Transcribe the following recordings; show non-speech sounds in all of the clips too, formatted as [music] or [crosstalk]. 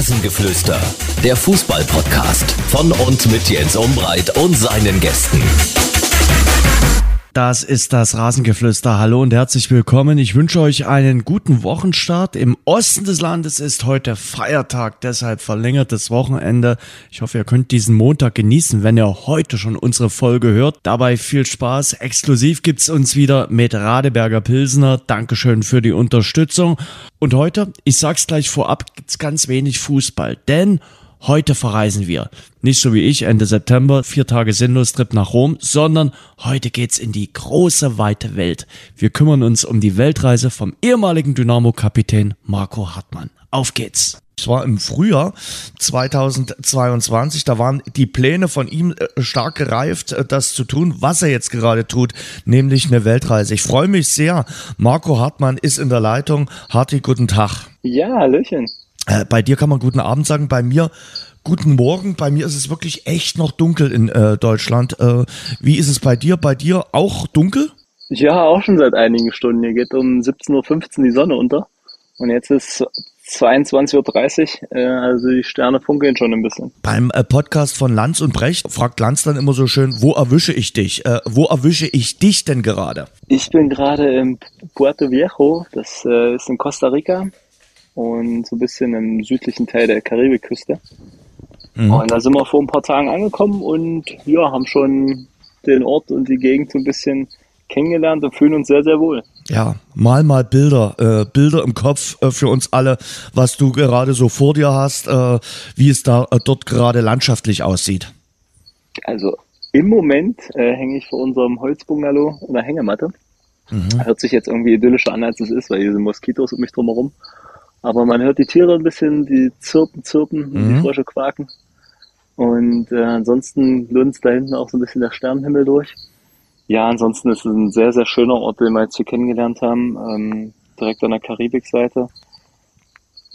Rasengeflüster, der Fußball-Podcast von und mit Jens Umbreit und seinen Gästen. Das ist das Rasengeflüster. Hallo und herzlich willkommen. Ich wünsche euch einen guten Wochenstart. Im Osten des Landes ist heute Feiertag, deshalb verlängertes Wochenende. Ich hoffe, ihr könnt diesen Montag genießen, wenn ihr heute schon unsere Folge hört. Dabei viel Spaß. Exklusiv gibt's uns wieder mit Radeberger Pilsner. Dankeschön für die Unterstützung. Und heute, ich sag's gleich vorab, gibt's ganz wenig Fußball, denn Heute verreisen wir. Nicht so wie ich Ende September, vier Tage Sinnlos-Trip nach Rom, sondern heute geht's in die große, weite Welt. Wir kümmern uns um die Weltreise vom ehemaligen Dynamo-Kapitän Marco Hartmann. Auf geht's! Es war im Frühjahr 2022, da waren die Pläne von ihm äh, stark gereift, äh, das zu tun, was er jetzt gerade tut, nämlich eine Weltreise. Ich freue mich sehr. Marco Hartmann ist in der Leitung. Harti, guten Tag. Ja, Hallöchen. Äh, bei dir kann man guten Abend sagen, bei mir guten Morgen. Bei mir ist es wirklich echt noch dunkel in äh, Deutschland. Äh, wie ist es bei dir? Bei dir auch dunkel? Ja, auch schon seit einigen Stunden. Hier geht um 17.15 Uhr die Sonne unter. Und jetzt ist 22.30 Uhr, äh, also die Sterne funkeln schon ein bisschen. Beim äh, Podcast von Lanz und Brecht fragt Lanz dann immer so schön, wo erwische ich dich? Äh, wo erwische ich dich denn gerade? Ich bin gerade im Puerto Viejo, das äh, ist in Costa Rica und so ein bisschen im südlichen Teil der Karibikküste. Mhm. Und da sind wir vor ein paar Tagen angekommen und ja, haben schon den Ort und die Gegend so ein bisschen kennengelernt und fühlen uns sehr, sehr wohl. Ja, mal mal Bilder, äh, Bilder im Kopf äh, für uns alle, was du gerade so vor dir hast, äh, wie es da äh, dort gerade landschaftlich aussieht. Also im Moment äh, hänge ich vor unserem Holzbungalow in der Hängematte. Mhm. Hört sich jetzt irgendwie idyllischer an, als es ist, weil hier sind Moskitos um mich drumherum. Aber man hört die Tiere ein bisschen, die zirpen, zirpen, mhm. die Frösche quaken. Und äh, ansonsten lunzt da hinten auch so ein bisschen der Sternenhimmel durch. Ja, ansonsten ist es ein sehr, sehr schöner Ort, den wir jetzt hier kennengelernt haben, ähm, direkt an der Karibikseite.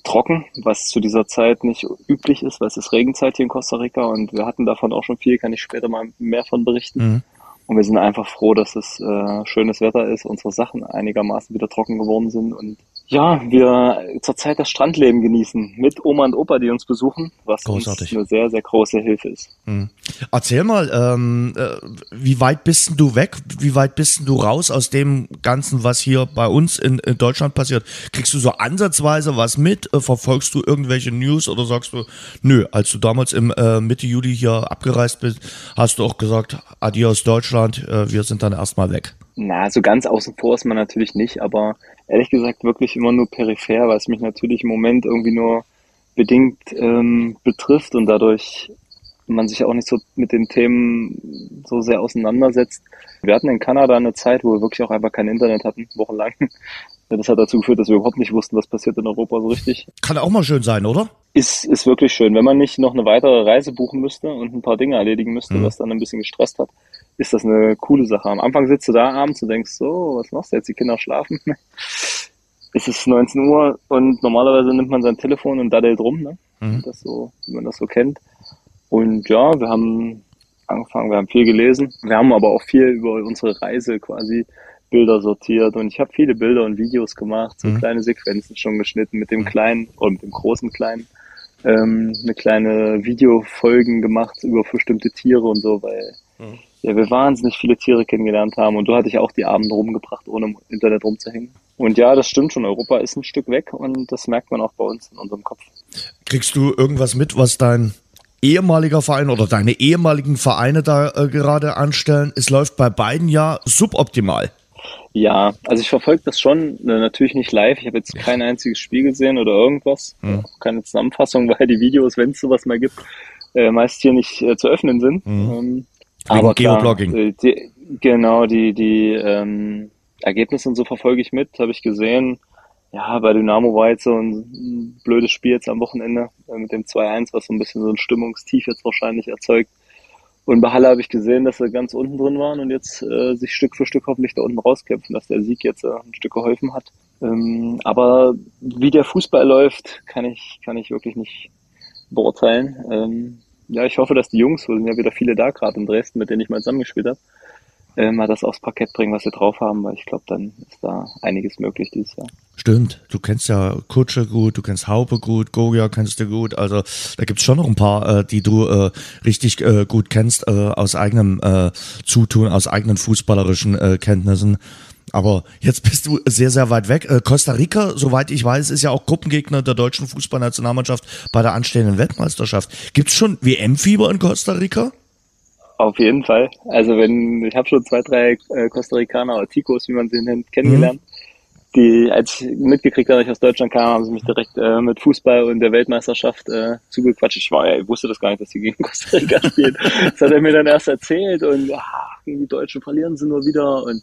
Trocken, was zu dieser Zeit nicht üblich ist, weil es ist Regenzeit hier in Costa Rica und wir hatten davon auch schon viel, kann ich später mal mehr von berichten. Mhm. Und wir sind einfach froh, dass es äh, schönes Wetter ist, unsere Sachen einigermaßen wieder trocken geworden sind und ja, wir zurzeit das Strandleben genießen mit Oma und Opa, die uns besuchen, was Großartig. uns eine sehr, sehr große Hilfe ist. Hm. Erzähl mal, ähm, äh, wie weit bist du weg? Wie weit bist du raus aus dem Ganzen, was hier bei uns in, in Deutschland passiert? Kriegst du so ansatzweise was mit? Äh, verfolgst du irgendwelche News oder sagst du, nö, als du damals im äh, Mitte Juli hier abgereist bist, hast du auch gesagt, adios Deutschland, äh, wir sind dann erstmal weg? Na, so ganz außen vor ist man natürlich nicht, aber ehrlich gesagt wirklich immer nur peripher, weil es mich natürlich im Moment irgendwie nur bedingt ähm, betrifft und dadurch man sich auch nicht so mit den Themen so sehr auseinandersetzt. Wir hatten in Kanada eine Zeit, wo wir wirklich auch einfach kein Internet hatten, wochenlang. [laughs] Das hat dazu geführt, dass wir überhaupt nicht wussten, was passiert in Europa so richtig. Kann auch mal schön sein, oder? Ist, ist wirklich schön. Wenn man nicht noch eine weitere Reise buchen müsste und ein paar Dinge erledigen müsste, mhm. was dann ein bisschen gestresst hat, ist das eine coole Sache. Am Anfang sitzt du da abends und denkst, so, was machst du jetzt? Die Kinder schlafen. [laughs] es ist 19 Uhr und normalerweise nimmt man sein Telefon und daddelt rum, ne? Mhm. Das so, wie man das so kennt. Und ja, wir haben angefangen, wir haben viel gelesen. Wir haben aber auch viel über unsere Reise quasi Bilder sortiert und ich habe viele Bilder und Videos gemacht, so mhm. kleine Sequenzen schon geschnitten mit dem mhm. kleinen und mit dem großen kleinen. Ähm, eine kleine Videofolgen gemacht über bestimmte Tiere und so, weil mhm ja, wir wahnsinnig viele Tiere kennengelernt haben und du hattest ja auch die Abende rumgebracht, ohne im Internet rumzuhängen. Und ja, das stimmt schon. Europa ist ein Stück weg und das merkt man auch bei uns in unserem Kopf. Kriegst du irgendwas mit, was dein ehemaliger Verein oder deine ehemaligen Vereine da äh, gerade anstellen? Es läuft bei beiden ja suboptimal. Ja, also ich verfolge das schon, äh, natürlich nicht live. Ich habe jetzt kein einziges Spiel gesehen oder irgendwas. Hm. Keine Zusammenfassung, [laughs] weil die Videos, wenn es sowas mal gibt, äh, meist hier nicht äh, zu öffnen sind. Hm. Ähm, aber Geoblogging. Klar, die, genau, die, die ähm, Ergebnisse und so verfolge ich mit, habe ich gesehen. Ja, bei Dynamo war jetzt so ein blödes Spiel jetzt am Wochenende äh, mit dem 2-1, was so ein bisschen so ein Stimmungstief jetzt wahrscheinlich erzeugt. Und bei Halle habe ich gesehen, dass sie ganz unten drin waren und jetzt äh, sich Stück für Stück hoffentlich da unten rauskämpfen, dass der Sieg jetzt äh, ein Stück geholfen hat. Ähm, aber wie der Fußball läuft, kann ich, kann ich wirklich nicht beurteilen. Ähm, ja, ich hoffe, dass die Jungs, wir sind ja wieder viele da gerade in Dresden, mit denen ich mal zusammengespielt habe, äh, mal das aufs Parkett bringen, was wir drauf haben, weil ich glaube, dann ist da einiges möglich dieses Jahr. Stimmt, du kennst ja Kutsche gut, du kennst Haupe gut, Gogia kennst du gut, also da gibt's schon noch ein paar, äh, die du äh, richtig äh, gut kennst, äh, aus eigenem äh, Zutun, aus eigenen fußballerischen äh, Kenntnissen. Aber jetzt bist du sehr, sehr weit weg. Äh, Costa Rica, soweit ich weiß, ist ja auch Gruppengegner der deutschen Fußballnationalmannschaft bei der anstehenden Weltmeisterschaft. Gibt's schon WM-Fieber in Costa Rica? Auf jeden Fall. Also wenn ich habe schon zwei, drei äh, Costa Ricaner oder Ticos, wie man sie nennt, kennengelernt. Mhm. Die, als ich mitgekriegt habe, dass ich aus Deutschland kam, haben sie mich direkt äh, mit Fußball und der Weltmeisterschaft äh, zugequatscht. Ich war, ja, ich wusste das gar nicht, dass sie gegen [laughs] Costa Rica spielen. das hat er mir dann erst erzählt und ja, gegen die Deutschen verlieren sie nur wieder und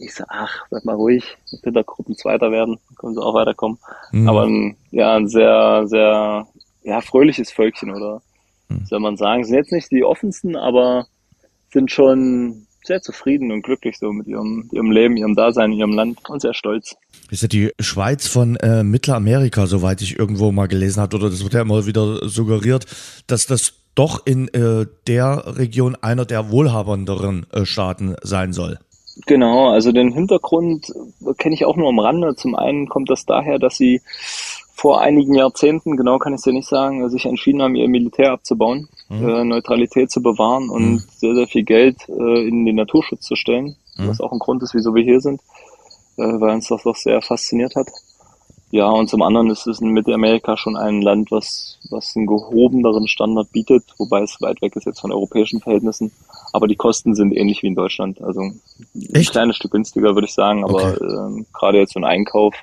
ich so, ach, bleib mal ruhig, ich bin da Gruppenzweiter werden, können sie auch weiterkommen. Mhm. Aber ein, ja, ein sehr, sehr, ja, fröhliches Völkchen, oder mhm. soll man sagen. Sind jetzt nicht die offensten, aber sind schon sehr zufrieden und glücklich so mit ihrem, ihrem Leben, ihrem Dasein, ihrem Land und sehr stolz. Ist ja die Schweiz von äh, Mittelamerika, soweit ich irgendwo mal gelesen habe, oder das wird ja immer wieder suggeriert, dass das doch in äh, der Region einer der wohlhabenderen äh, Staaten sein soll. Genau, also den Hintergrund kenne ich auch nur am Rande. Zum einen kommt das daher, dass sie vor einigen Jahrzehnten, genau kann ich es ja nicht sagen, sich entschieden haben, ihr Militär abzubauen, mhm. äh, Neutralität zu bewahren und mhm. sehr, sehr viel Geld äh, in den Naturschutz zu stellen, mhm. was auch ein Grund ist, wieso wir hier sind, äh, weil uns das doch sehr fasziniert hat. Ja, und zum anderen ist es in Mittelamerika schon ein Land, was, was einen gehobeneren Standard bietet, wobei es weit weg ist jetzt von europäischen Verhältnissen. Aber die Kosten sind ähnlich wie in Deutschland. Also ein Echt? kleines Stück günstiger, würde ich sagen. Aber okay. ähm, gerade jetzt so ein Einkauf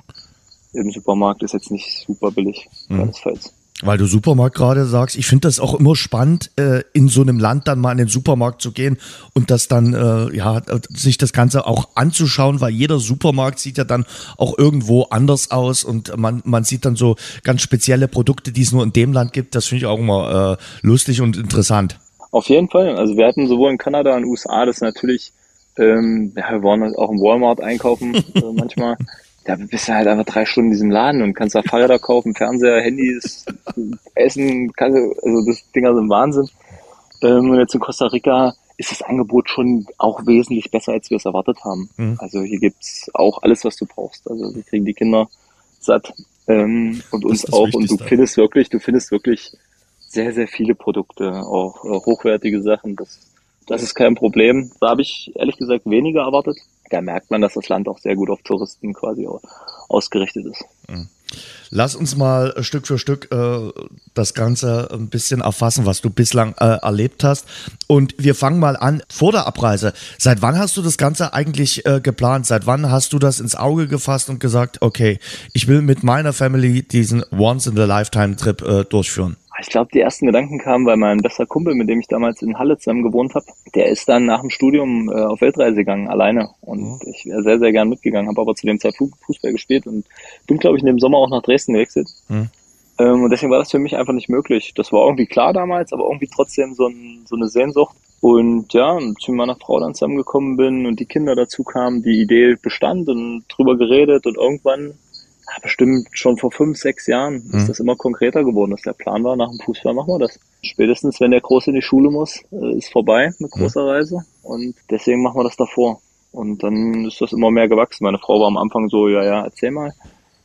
im Supermarkt ist jetzt nicht super billig, mhm. keinesfalls. Weil du Supermarkt gerade sagst, ich finde das auch immer spannend, äh, in so einem Land dann mal in den Supermarkt zu gehen und das dann, äh, ja, sich das Ganze auch anzuschauen, weil jeder Supermarkt sieht ja dann auch irgendwo anders aus und man, man sieht dann so ganz spezielle Produkte, die es nur in dem Land gibt. Das finde ich auch immer äh, lustig und interessant. Auf jeden Fall. Also wir hatten sowohl in Kanada und USA das natürlich, ähm, ja, wir waren auch im Walmart einkaufen [laughs] äh, manchmal da bist du halt einfach drei Stunden in diesem Laden und kannst da Fahrräder kaufen, Fernseher, Handys, Essen, kannst, also das Dinger sind Wahnsinn. Ähm, und jetzt in Costa Rica ist das Angebot schon auch wesentlich besser, als wir es erwartet haben. Mhm. Also hier gibt's auch alles, was du brauchst. Also wir kriegen die Kinder satt ähm, und uns auch. Und du findest wirklich, du findest wirklich sehr, sehr viele Produkte, auch, auch hochwertige Sachen. Das, das ist kein Problem. Da habe ich ehrlich gesagt weniger erwartet da merkt man, dass das Land auch sehr gut auf Touristen quasi ausgerichtet ist. Mhm. Lass uns mal Stück für Stück äh, das Ganze ein bisschen erfassen, was du bislang äh, erlebt hast. Und wir fangen mal an vor der Abreise. Seit wann hast du das Ganze eigentlich äh, geplant? Seit wann hast du das ins Auge gefasst und gesagt, okay, ich will mit meiner Family diesen Once-in-a-Lifetime-Trip äh, durchführen? Ich glaube, die ersten Gedanken kamen, weil mein bester Kumpel, mit dem ich damals in Halle zusammen gewohnt habe, der ist dann nach dem Studium äh, auf Weltreise gegangen, alleine. Und mhm. ich wäre sehr, sehr gern mitgegangen, habe aber zu dem Zeitpunkt Fußball gespielt und bin, glaube ich, in dem Sommer auch nach Dresden gewechselt. Mhm. Ähm, und deswegen war das für mich einfach nicht möglich. Das war irgendwie klar damals, aber irgendwie trotzdem so, ein, so eine Sehnsucht. Und ja, und zu meiner Frau dann zusammengekommen bin und die Kinder dazu kamen, die Idee bestand und drüber geredet und irgendwann bestimmt schon vor fünf, sechs Jahren mhm. ist das immer konkreter geworden, dass der Plan war, nach dem Fußball machen wir das. Spätestens, wenn der Große in die Schule muss, äh, ist vorbei mit großer mhm. Reise und deswegen machen wir das davor. Und dann ist das immer mehr gewachsen. Meine Frau war am Anfang so, ja, ja, erzähl mal.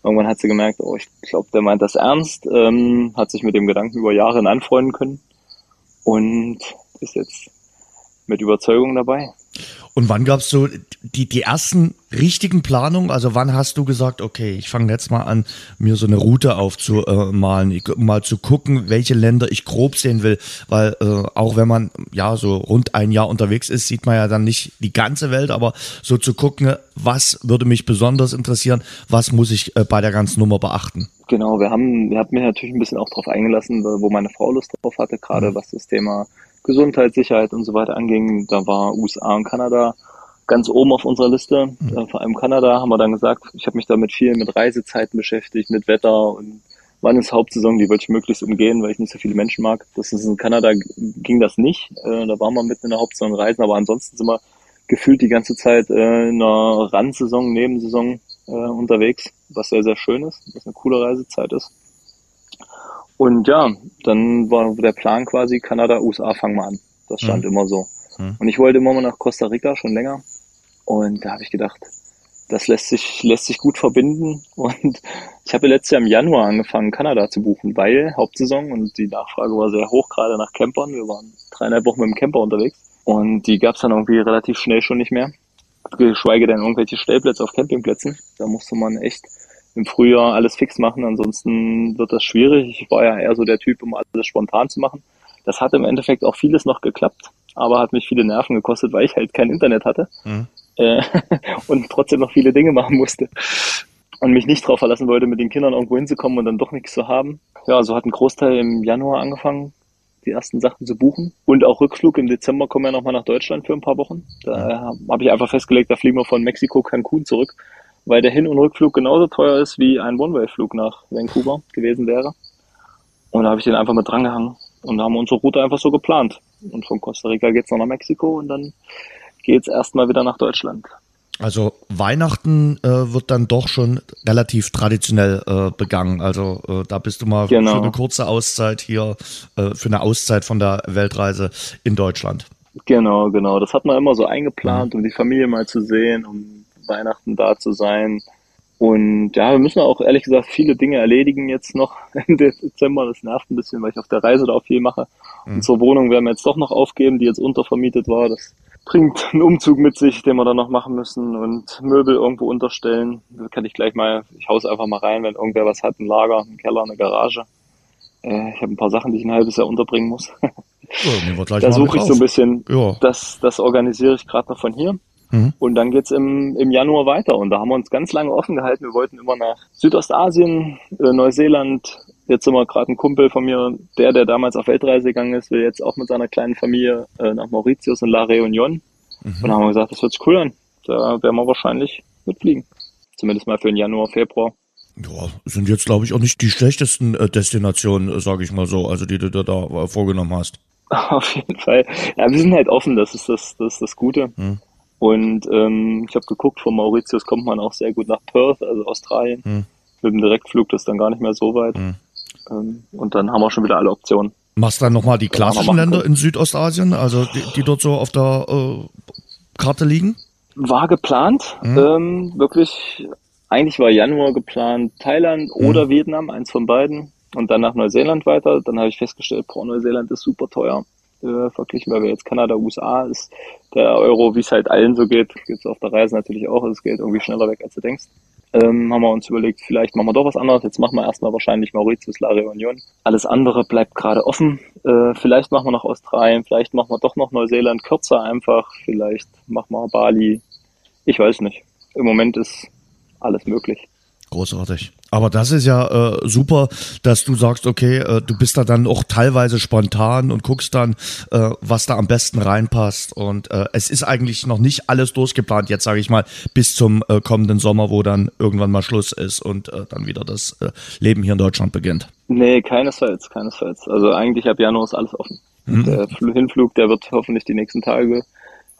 Irgendwann hat sie gemerkt, oh, ich glaube, der meint das ernst, ähm, hat sich mit dem Gedanken über Jahre anfreunden können und ist jetzt mit Überzeugung dabei. Und wann gab's so die, die ersten richtigen Planungen? Also wann hast du gesagt, okay, ich fange jetzt mal an, mir so eine Route aufzumalen, mal zu gucken, welche Länder ich grob sehen will, weil äh, auch wenn man ja so rund ein Jahr unterwegs ist, sieht man ja dann nicht die ganze Welt, aber so zu gucken, was würde mich besonders interessieren, was muss ich äh, bei der ganzen Nummer beachten? Genau, wir haben, wir haben mir natürlich ein bisschen auch drauf eingelassen, wo meine Frau Lust drauf hatte, gerade mhm. was das Thema Gesundheit, Sicherheit und so weiter anging. Da war USA und Kanada ganz oben auf unserer Liste. Mhm. Äh, vor allem Kanada haben wir dann gesagt, ich habe mich damit viel mit Reisezeiten beschäftigt, mit Wetter und wann ist Hauptsaison, die wollte ich möglichst umgehen, weil ich nicht so viele Menschen mag. Das ist in Kanada ging das nicht. Äh, da waren wir mitten in der Hauptsaison reisen, aber ansonsten sind wir gefühlt die ganze Zeit äh, in einer Randsaison, Nebensaison äh, unterwegs, was sehr, sehr schön ist, was eine coole Reisezeit ist. Und ja, dann war der Plan quasi Kanada, USA, fangen wir an. Das stand mhm. immer so. Hm. Und ich wollte immer mal nach Costa Rica schon länger. Und da habe ich gedacht, das lässt sich, lässt sich gut verbinden. [laughs] Und ich habe letztes Jahr im Januar angefangen, Kanada zu buchen, weil Hauptsaison und die Nachfrage war sehr hoch, gerade nach Campern. Wir waren dreieinhalb Wochen mit dem Camper unterwegs. Und die gab es dann irgendwie relativ schnell schon nicht mehr. Geschweige denn irgendwelche Stellplätze auf Campingplätzen. Da musste man echt im Frühjahr alles fix machen, ansonsten wird das schwierig. Ich war ja eher so der Typ, um alles spontan zu machen. Das hat im Endeffekt auch vieles noch geklappt, aber hat mich viele Nerven gekostet, weil ich halt kein Internet hatte mhm. äh, [laughs] und trotzdem noch viele Dinge machen musste und mich nicht darauf verlassen wollte, mit den Kindern irgendwo hinzukommen und dann doch nichts zu haben. Ja, so hat ein Großteil im Januar angefangen, die ersten Sachen zu buchen. Und auch Rückflug im Dezember kommen wir nochmal nach Deutschland für ein paar Wochen. Da habe ich einfach festgelegt, da fliegen wir von Mexiko Cancun zurück weil der Hin- und Rückflug genauso teuer ist wie ein One-Way-Flug nach Vancouver gewesen wäre. Und da habe ich den einfach mit drangehangen und da haben wir unsere Route einfach so geplant. Und von Costa Rica geht's noch nach Mexiko und dann geht's erstmal wieder nach Deutschland. Also Weihnachten äh, wird dann doch schon relativ traditionell äh, begangen. Also äh, da bist du mal genau. für eine kurze Auszeit hier, äh, für eine Auszeit von der Weltreise in Deutschland. Genau, genau. Das hat man immer so eingeplant, mhm. um die Familie mal zu sehen, um Weihnachten da zu sein. Und ja, wir müssen auch ehrlich gesagt viele Dinge erledigen jetzt noch [laughs] im Dezember. Das nervt ein bisschen, weil ich auf der Reise da auch viel mache. Mhm. Unsere Wohnung werden wir jetzt doch noch aufgeben, die jetzt untervermietet war. Das bringt einen Umzug mit sich, den wir dann noch machen müssen und Möbel irgendwo unterstellen. Da kann ich gleich mal, ich haus einfach mal rein, wenn irgendwer was hat, ein Lager, ein Keller, eine Garage. Äh, ich habe ein paar Sachen, die ich ein halbes Jahr unterbringen muss. Ja, da suche ich so ein bisschen, ja. das, das organisiere ich gerade noch von hier. Mhm. Und dann geht's im, im Januar weiter. Und da haben wir uns ganz lange offen gehalten. Wir wollten immer nach Südostasien, äh, Neuseeland. Jetzt sind wir gerade ein Kumpel von mir, der, der damals auf Weltreise gegangen ist, will jetzt auch mit seiner kleinen Familie äh, nach Mauritius und La Réunion. Mhm. Und da haben wir gesagt, das hört sich cool an. Da werden wir wahrscheinlich mitfliegen. Zumindest mal für den Januar, Februar. Ja, sind jetzt, glaube ich, auch nicht die schlechtesten äh, Destinationen, äh, sage ich mal so, also die du da, da äh, vorgenommen hast. [laughs] Auf jeden Fall. Ja, wir sind halt offen, das ist das, das, ist das Gute. Hm. Und ähm, ich habe geguckt, von Mauritius kommt man auch sehr gut nach Perth, also Australien. Hm. Mit dem Direktflug, das ist dann gar nicht mehr so weit. Hm. Ähm, und dann haben wir schon wieder alle Optionen. Machst du dann nochmal die klassischen Länder in Südostasien, also die, die dort so auf der äh, Karte liegen? War geplant. Hm. Ähm, wirklich, eigentlich war Januar geplant Thailand hm. oder Vietnam, eins von beiden. Und dann nach Neuseeland weiter. Dann habe ich festgestellt, boah, Neuseeland ist super teuer äh, verglichen, weil wir jetzt Kanada, USA ist der Euro, wie es halt allen so geht, jetzt auf der Reise natürlich auch, das Geld irgendwie schneller weg, als du denkst. Ähm, haben wir uns überlegt, vielleicht machen wir doch was anderes. Jetzt machen wir erstmal wahrscheinlich Mauritius, La Réunion. Alles andere bleibt gerade offen. Äh, vielleicht machen wir noch Australien, vielleicht machen wir doch noch Neuseeland kürzer einfach. Vielleicht machen wir Bali. Ich weiß nicht. Im Moment ist alles möglich. Großartig. Aber das ist ja äh, super, dass du sagst, okay, äh, du bist da dann auch teilweise spontan und guckst dann, äh, was da am besten reinpasst. Und äh, es ist eigentlich noch nicht alles durchgeplant, jetzt sage ich mal, bis zum äh, kommenden Sommer, wo dann irgendwann mal Schluss ist und äh, dann wieder das Leben hier in Deutschland beginnt. Nee, keinesfalls, keinesfalls. Also eigentlich ab Januar ist alles offen. Mhm. Der Hinflug, der wird hoffentlich die nächsten Tage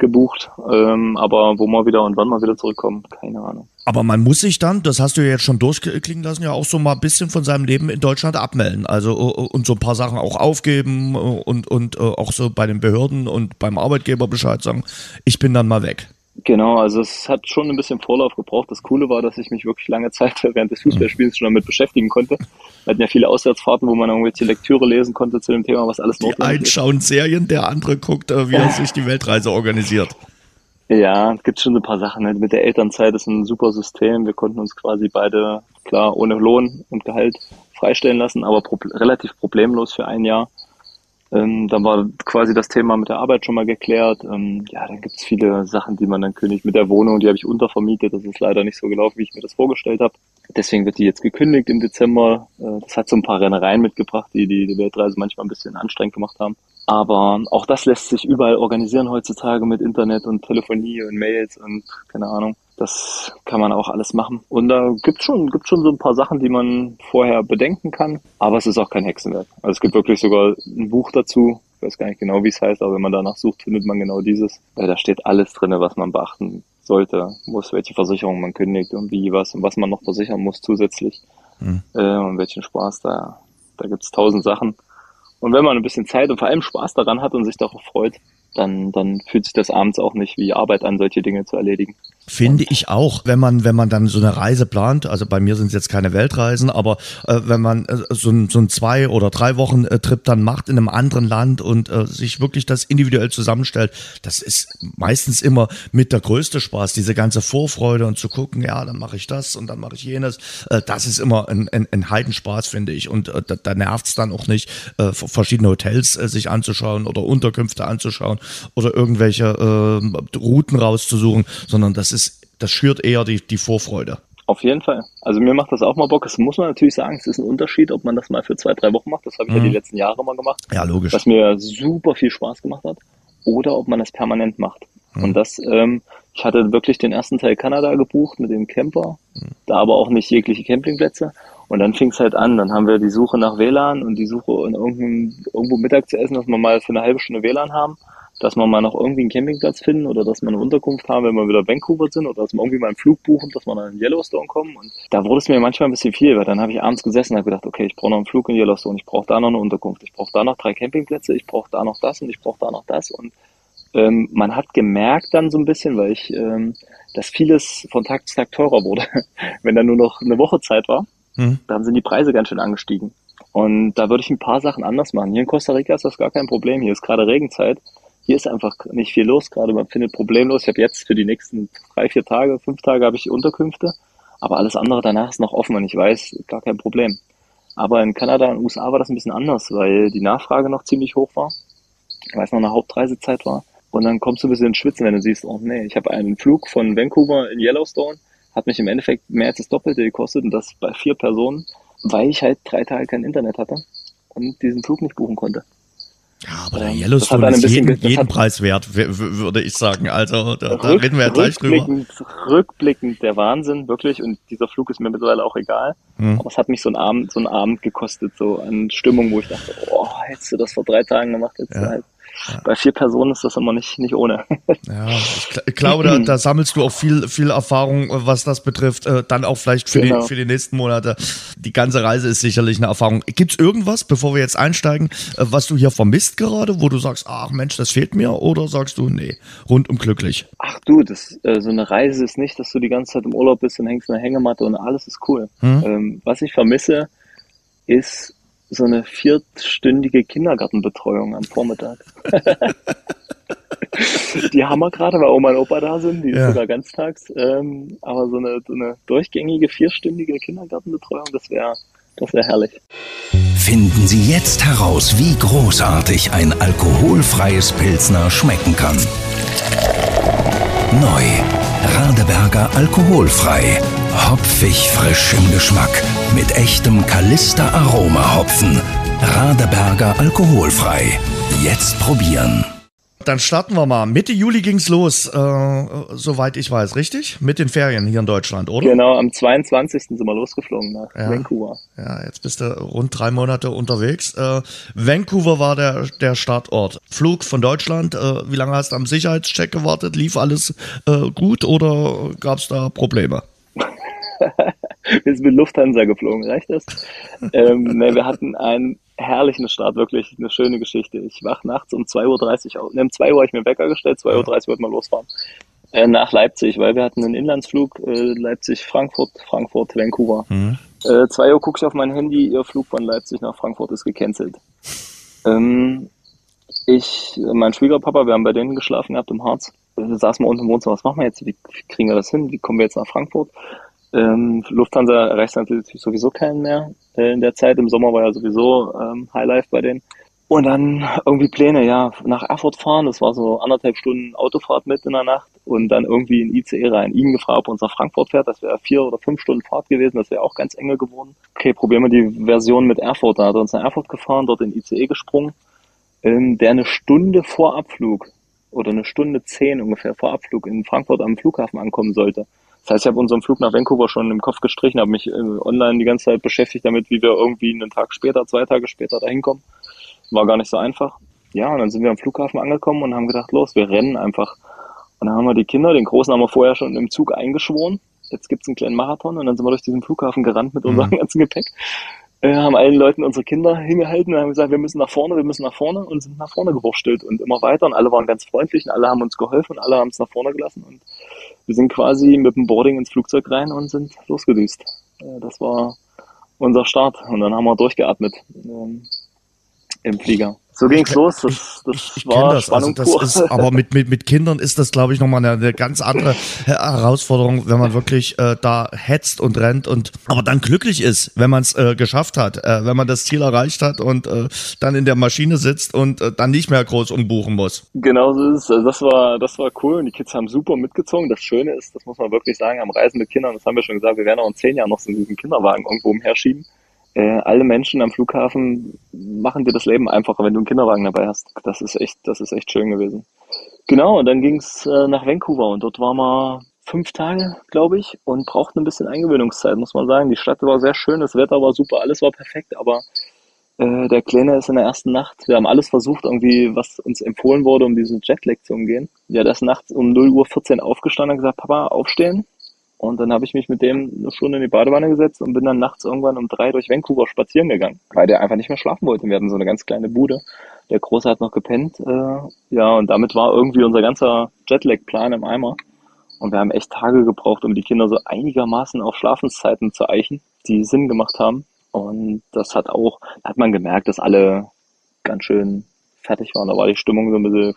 gebucht. Ähm, aber wo wir wieder und wann wir wieder zurückkommen, keine Ahnung. Aber man muss sich dann, das hast du ja jetzt schon durchklingen lassen, ja auch so mal ein bisschen von seinem Leben in Deutschland abmelden. Also und so ein paar Sachen auch aufgeben und, und auch so bei den Behörden und beim Arbeitgeber Bescheid sagen, ich bin dann mal weg. Genau, also es hat schon ein bisschen Vorlauf gebraucht. Das Coole war, dass ich mich wirklich lange Zeit [laughs] während des Fußballspiels schon damit beschäftigen konnte. Wir hatten ja viele Auswärtsfahrten, wo man irgendwelche Lektüre lesen konnte zu dem Thema, was alles die einen schauen Serien, der andere guckt, äh, wie er [laughs] sich die Weltreise organisiert. Ja, es gibt schon ein paar Sachen. Mit der Elternzeit ist ein super System. Wir konnten uns quasi beide, klar, ohne Lohn und Gehalt freistellen lassen, aber pro relativ problemlos für ein Jahr. Ähm, dann war quasi das Thema mit der Arbeit schon mal geklärt. Ähm, ja, dann gibt es viele Sachen, die man dann kündigt. Mit der Wohnung, die habe ich untervermietet. Das ist leider nicht so gelaufen, wie ich mir das vorgestellt habe. Deswegen wird die jetzt gekündigt im Dezember. Äh, das hat so ein paar Rennereien mitgebracht, die, die die Weltreise manchmal ein bisschen anstrengend gemacht haben. Aber auch das lässt sich überall organisieren heutzutage mit Internet und Telefonie und Mails und keine Ahnung. Das kann man auch alles machen. Und da gibt's schon, gibt's schon so ein paar Sachen, die man vorher bedenken kann. Aber es ist auch kein Hexenwerk. Also es gibt wirklich sogar ein Buch dazu. Ich weiß gar nicht genau, wie es heißt, aber wenn man danach sucht, findet man genau dieses. Weil da steht alles drinne, was man beachten sollte, muss, welche Versicherung man kündigt und wie was und was man noch versichern muss zusätzlich. Mhm. Äh, und welchen Spaß da. Da gibt's tausend Sachen. Und wenn man ein bisschen Zeit und vor allem Spaß daran hat und sich darauf freut, dann, dann fühlt sich das abends auch nicht wie Arbeit an, solche Dinge zu erledigen. Finde ich auch, wenn man, wenn man dann so eine Reise plant, also bei mir sind es jetzt keine Weltreisen, aber äh, wenn man äh, so, ein, so ein zwei oder drei Wochen äh, dann macht in einem anderen Land und äh, sich wirklich das individuell zusammenstellt, das ist meistens immer mit der größte Spaß, diese ganze Vorfreude und zu gucken, ja, dann mache ich das und dann mache ich jenes, äh, das ist immer ein, ein, ein Heidenspaß, finde ich. Und äh, da, da nervt es dann auch nicht, äh, verschiedene Hotels äh, sich anzuschauen oder Unterkünfte anzuschauen oder irgendwelche äh, Routen rauszusuchen, sondern das ist, das schürt eher die, die Vorfreude. Auf jeden Fall. Also mir macht das auch mal Bock. Das muss man natürlich sagen, es ist ein Unterschied, ob man das mal für zwei, drei Wochen macht. Das habe ich mhm. ja die letzten Jahre mal gemacht. Ja, logisch. Was mir super viel Spaß gemacht hat. Oder ob man das permanent macht. Mhm. Und das, ähm, ich hatte wirklich den ersten Teil Kanada gebucht mit dem Camper, mhm. da aber auch nicht jegliche Campingplätze. Und dann fing es halt an. Dann haben wir die Suche nach WLAN und die Suche in irgendwo Mittag zu essen, dass wir mal für eine halbe Stunde WLAN haben dass wir mal noch irgendwie einen Campingplatz finden oder dass wir eine Unterkunft haben, wenn wir wieder Vancouver sind oder dass wir irgendwie mal einen Flug buchen, dass wir dann in Yellowstone kommen. Und da wurde es mir manchmal ein bisschen viel, weil dann habe ich abends gesessen und habe gedacht, okay, ich brauche noch einen Flug in Yellowstone, ich brauche da noch eine Unterkunft, ich brauche da noch drei Campingplätze, ich brauche da noch das und ich brauche da noch das. Und ähm, man hat gemerkt dann so ein bisschen, weil ich, ähm, dass vieles von Tag zu Tag teurer wurde, [laughs] wenn dann nur noch eine Woche Zeit war. Mhm. Dann sind die Preise ganz schön angestiegen. Und da würde ich ein paar Sachen anders machen. Hier in Costa Rica ist das gar kein Problem. Hier ist gerade Regenzeit hier ist einfach nicht viel los gerade. Man findet problemlos. Ich habe jetzt für die nächsten drei, vier Tage, fünf Tage habe ich Unterkünfte, aber alles andere danach ist noch offen und ich weiß, gar kein Problem. Aber in Kanada und USA war das ein bisschen anders, weil die Nachfrage noch ziemlich hoch war. Ich weiß noch, eine Hauptreisezeit war. Und dann kommst du ein bisschen ins Schwitzen, wenn du siehst, oh nee, ich habe einen Flug von Vancouver in Yellowstone, hat mich im Endeffekt mehr als das Doppelte gekostet und das bei vier Personen, weil ich halt drei Tage kein Internet hatte und diesen Flug nicht buchen konnte. Ja, aber der Yellowstone ist jeden, jeden Preis wert, würde ich sagen. Also da, da reden wir ja gleich drüber. Rückblickend der Wahnsinn, wirklich. Und dieser Flug ist mir mittlerweile auch egal. Hm. Aber es hat mich so einen Abend, so einen Abend gekostet, so an Stimmung, wo ich dachte, oh, hättest du das vor drei Tagen gemacht, jetzt ja. halt ja. Bei vier Personen ist das immer nicht, nicht ohne. [laughs] Ja, ich, ich glaube, da, da, sammelst du auch viel, viel Erfahrung, was das betrifft. Äh, dann auch vielleicht für, genau. die, für die nächsten Monate. Die ganze Reise ist sicherlich eine Erfahrung. Gibt es irgendwas, bevor wir jetzt einsteigen, äh, was du hier vermisst gerade, wo du sagst, ach Mensch, das fehlt mir? Oder sagst du, nee, rundum glücklich? Ach du, das, äh, so eine Reise ist nicht, dass du die ganze Zeit im Urlaub bist und hängst in der Hängematte und alles ist cool. Hm? Ähm, was ich vermisse, ist so eine vierstündige Kindergartenbetreuung am Vormittag. [laughs] die haben wir gerade, weil Oma und Opa da sind, die ja. ist sogar ganztags. Ähm, aber so eine, so eine durchgängige vierstündige Kindergartenbetreuung, das wäre das wäre herrlich. Finden Sie jetzt heraus, wie großartig ein alkoholfreies Pilzner schmecken kann. Neu. Radeberger alkoholfrei. Hopfig frisch im Geschmack. Mit echtem Kalister Aroma Hopfen. Radeberger alkoholfrei. Jetzt probieren. Dann starten wir mal. Mitte Juli ging's los, äh, soweit ich weiß, richtig? Mit den Ferien hier in Deutschland, oder? Genau, am 22. sind wir losgeflogen nach ja. Vancouver. Ja, jetzt bist du rund drei Monate unterwegs. Äh, Vancouver war der, der Startort. Flug von Deutschland. Äh, wie lange hast du am Sicherheitscheck gewartet? Lief alles äh, gut oder gab's da Probleme? [laughs] wir sind mit Lufthansa geflogen, reicht das? ähm, [laughs] ne, wir hatten einen herrlichen Start, wirklich eine schöne Geschichte. Ich wach nachts um 2.30 Uhr auf. Ne, um 2 Uhr habe ich mir Wecker gestellt, 2.30 Uhr wollten wir losfahren. Äh, nach Leipzig, weil wir hatten einen Inlandsflug, äh, Leipzig, Frankfurt, Frankfurt, Vancouver. Mhm. Äh, 2 Uhr gucke ich auf mein Handy, ihr Flug von Leipzig nach Frankfurt ist gecancelt. Ähm, ich, mein Schwiegerpapa, wir haben bei denen geschlafen gehabt im Harz. Da saßen wir unten im Wohnzimmer, was machen wir jetzt? Wie kriegen wir das hin? Wie kommen wir jetzt nach Frankfurt? Ähm, Lufthansa erreicht natürlich sowieso keinen mehr äh, in der Zeit. Im Sommer war ja sowieso ähm, Highlife bei denen. Und dann irgendwie Pläne, ja, nach Erfurt fahren. Das war so anderthalb Stunden Autofahrt mit in der Nacht und dann irgendwie in ICE rein. Ihn gefragt, ob unser Frankfurt fährt. Das wäre vier oder fünf Stunden Fahrt gewesen. Das wäre auch ganz enge geworden. Okay, probieren wir die Version mit Erfurt. Da hat er uns nach Erfurt gefahren, dort in ICE gesprungen, ähm, der eine Stunde vor Abflug oder eine Stunde zehn ungefähr vor Abflug in Frankfurt am Flughafen ankommen sollte. Das heißt, ich habe unseren Flug nach Vancouver schon im Kopf gestrichen, habe mich äh, online die ganze Zeit beschäftigt damit, wie wir irgendwie einen Tag später, zwei Tage später dahin kommen. War gar nicht so einfach. Ja, und dann sind wir am Flughafen angekommen und haben gedacht, los, wir rennen einfach. Und dann haben wir die Kinder, den Großen haben wir vorher schon im Zug eingeschworen. Jetzt gibt's einen kleinen Marathon und dann sind wir durch diesen Flughafen gerannt mit unserem mhm. [laughs] ganzen Gepäck. äh, haben allen Leuten unsere Kinder hingehalten und haben gesagt, wir müssen nach vorne, wir müssen nach vorne und sind nach vorne gewurstelt und immer weiter und alle waren ganz freundlich und alle haben uns geholfen und alle haben es nach vorne gelassen und wir sind quasi mit dem Boarding ins Flugzeug rein und sind losgedüst. Äh, das war unser Start und dann haben wir durchgeatmet ähm, im Flieger. So ging's ich, los. Das, das ich, ich war das. Also das ist, aber mit, mit, mit Kindern ist das, glaube ich, nochmal eine, eine ganz andere Herausforderung, wenn man wirklich äh, da hetzt und rennt und aber dann glücklich ist, wenn man es äh, geschafft hat, äh, wenn man das Ziel erreicht hat und äh, dann in der Maschine sitzt und äh, dann nicht mehr groß umbuchen muss. Genau so ist es. Also das war, das war cool und die Kids haben super mitgezogen. Das Schöne ist, das muss man wirklich sagen, am Reisen mit Kindern, das haben wir schon gesagt, wir werden auch in zehn Jahren noch so einen Kinderwagen irgendwo umherschieben äh, alle Menschen am Flughafen machen dir das Leben einfacher, wenn du einen Kinderwagen dabei hast. Das ist echt, das ist echt schön gewesen. Genau, und dann ging's äh, nach Vancouver und dort waren wir fünf Tage, glaube ich, und brauchten ein bisschen Eingewöhnungszeit, muss man sagen. Die Stadt war sehr schön, das Wetter war super, alles war perfekt, aber äh, der Kleine ist in der ersten Nacht, wir haben alles versucht, irgendwie, was uns empfohlen wurde, um diesen Jetlag zu umgehen. Ja, der ist nachts um 0 Uhr 14 aufgestanden und gesagt, Papa, aufstehen, und dann habe ich mich mit dem eine Stunde in die Badewanne gesetzt und bin dann nachts irgendwann um drei durch Vancouver spazieren gegangen, weil der einfach nicht mehr schlafen wollte. Wir hatten so eine ganz kleine Bude. Der Große hat noch gepennt. Äh, ja, und damit war irgendwie unser ganzer Jetlag-Plan im Eimer. Und wir haben echt Tage gebraucht, um die Kinder so einigermaßen auf Schlafenszeiten zu eichen, die Sinn gemacht haben. Und das hat auch, da hat man gemerkt, dass alle ganz schön fertig waren. Da war die Stimmung so ein bisschen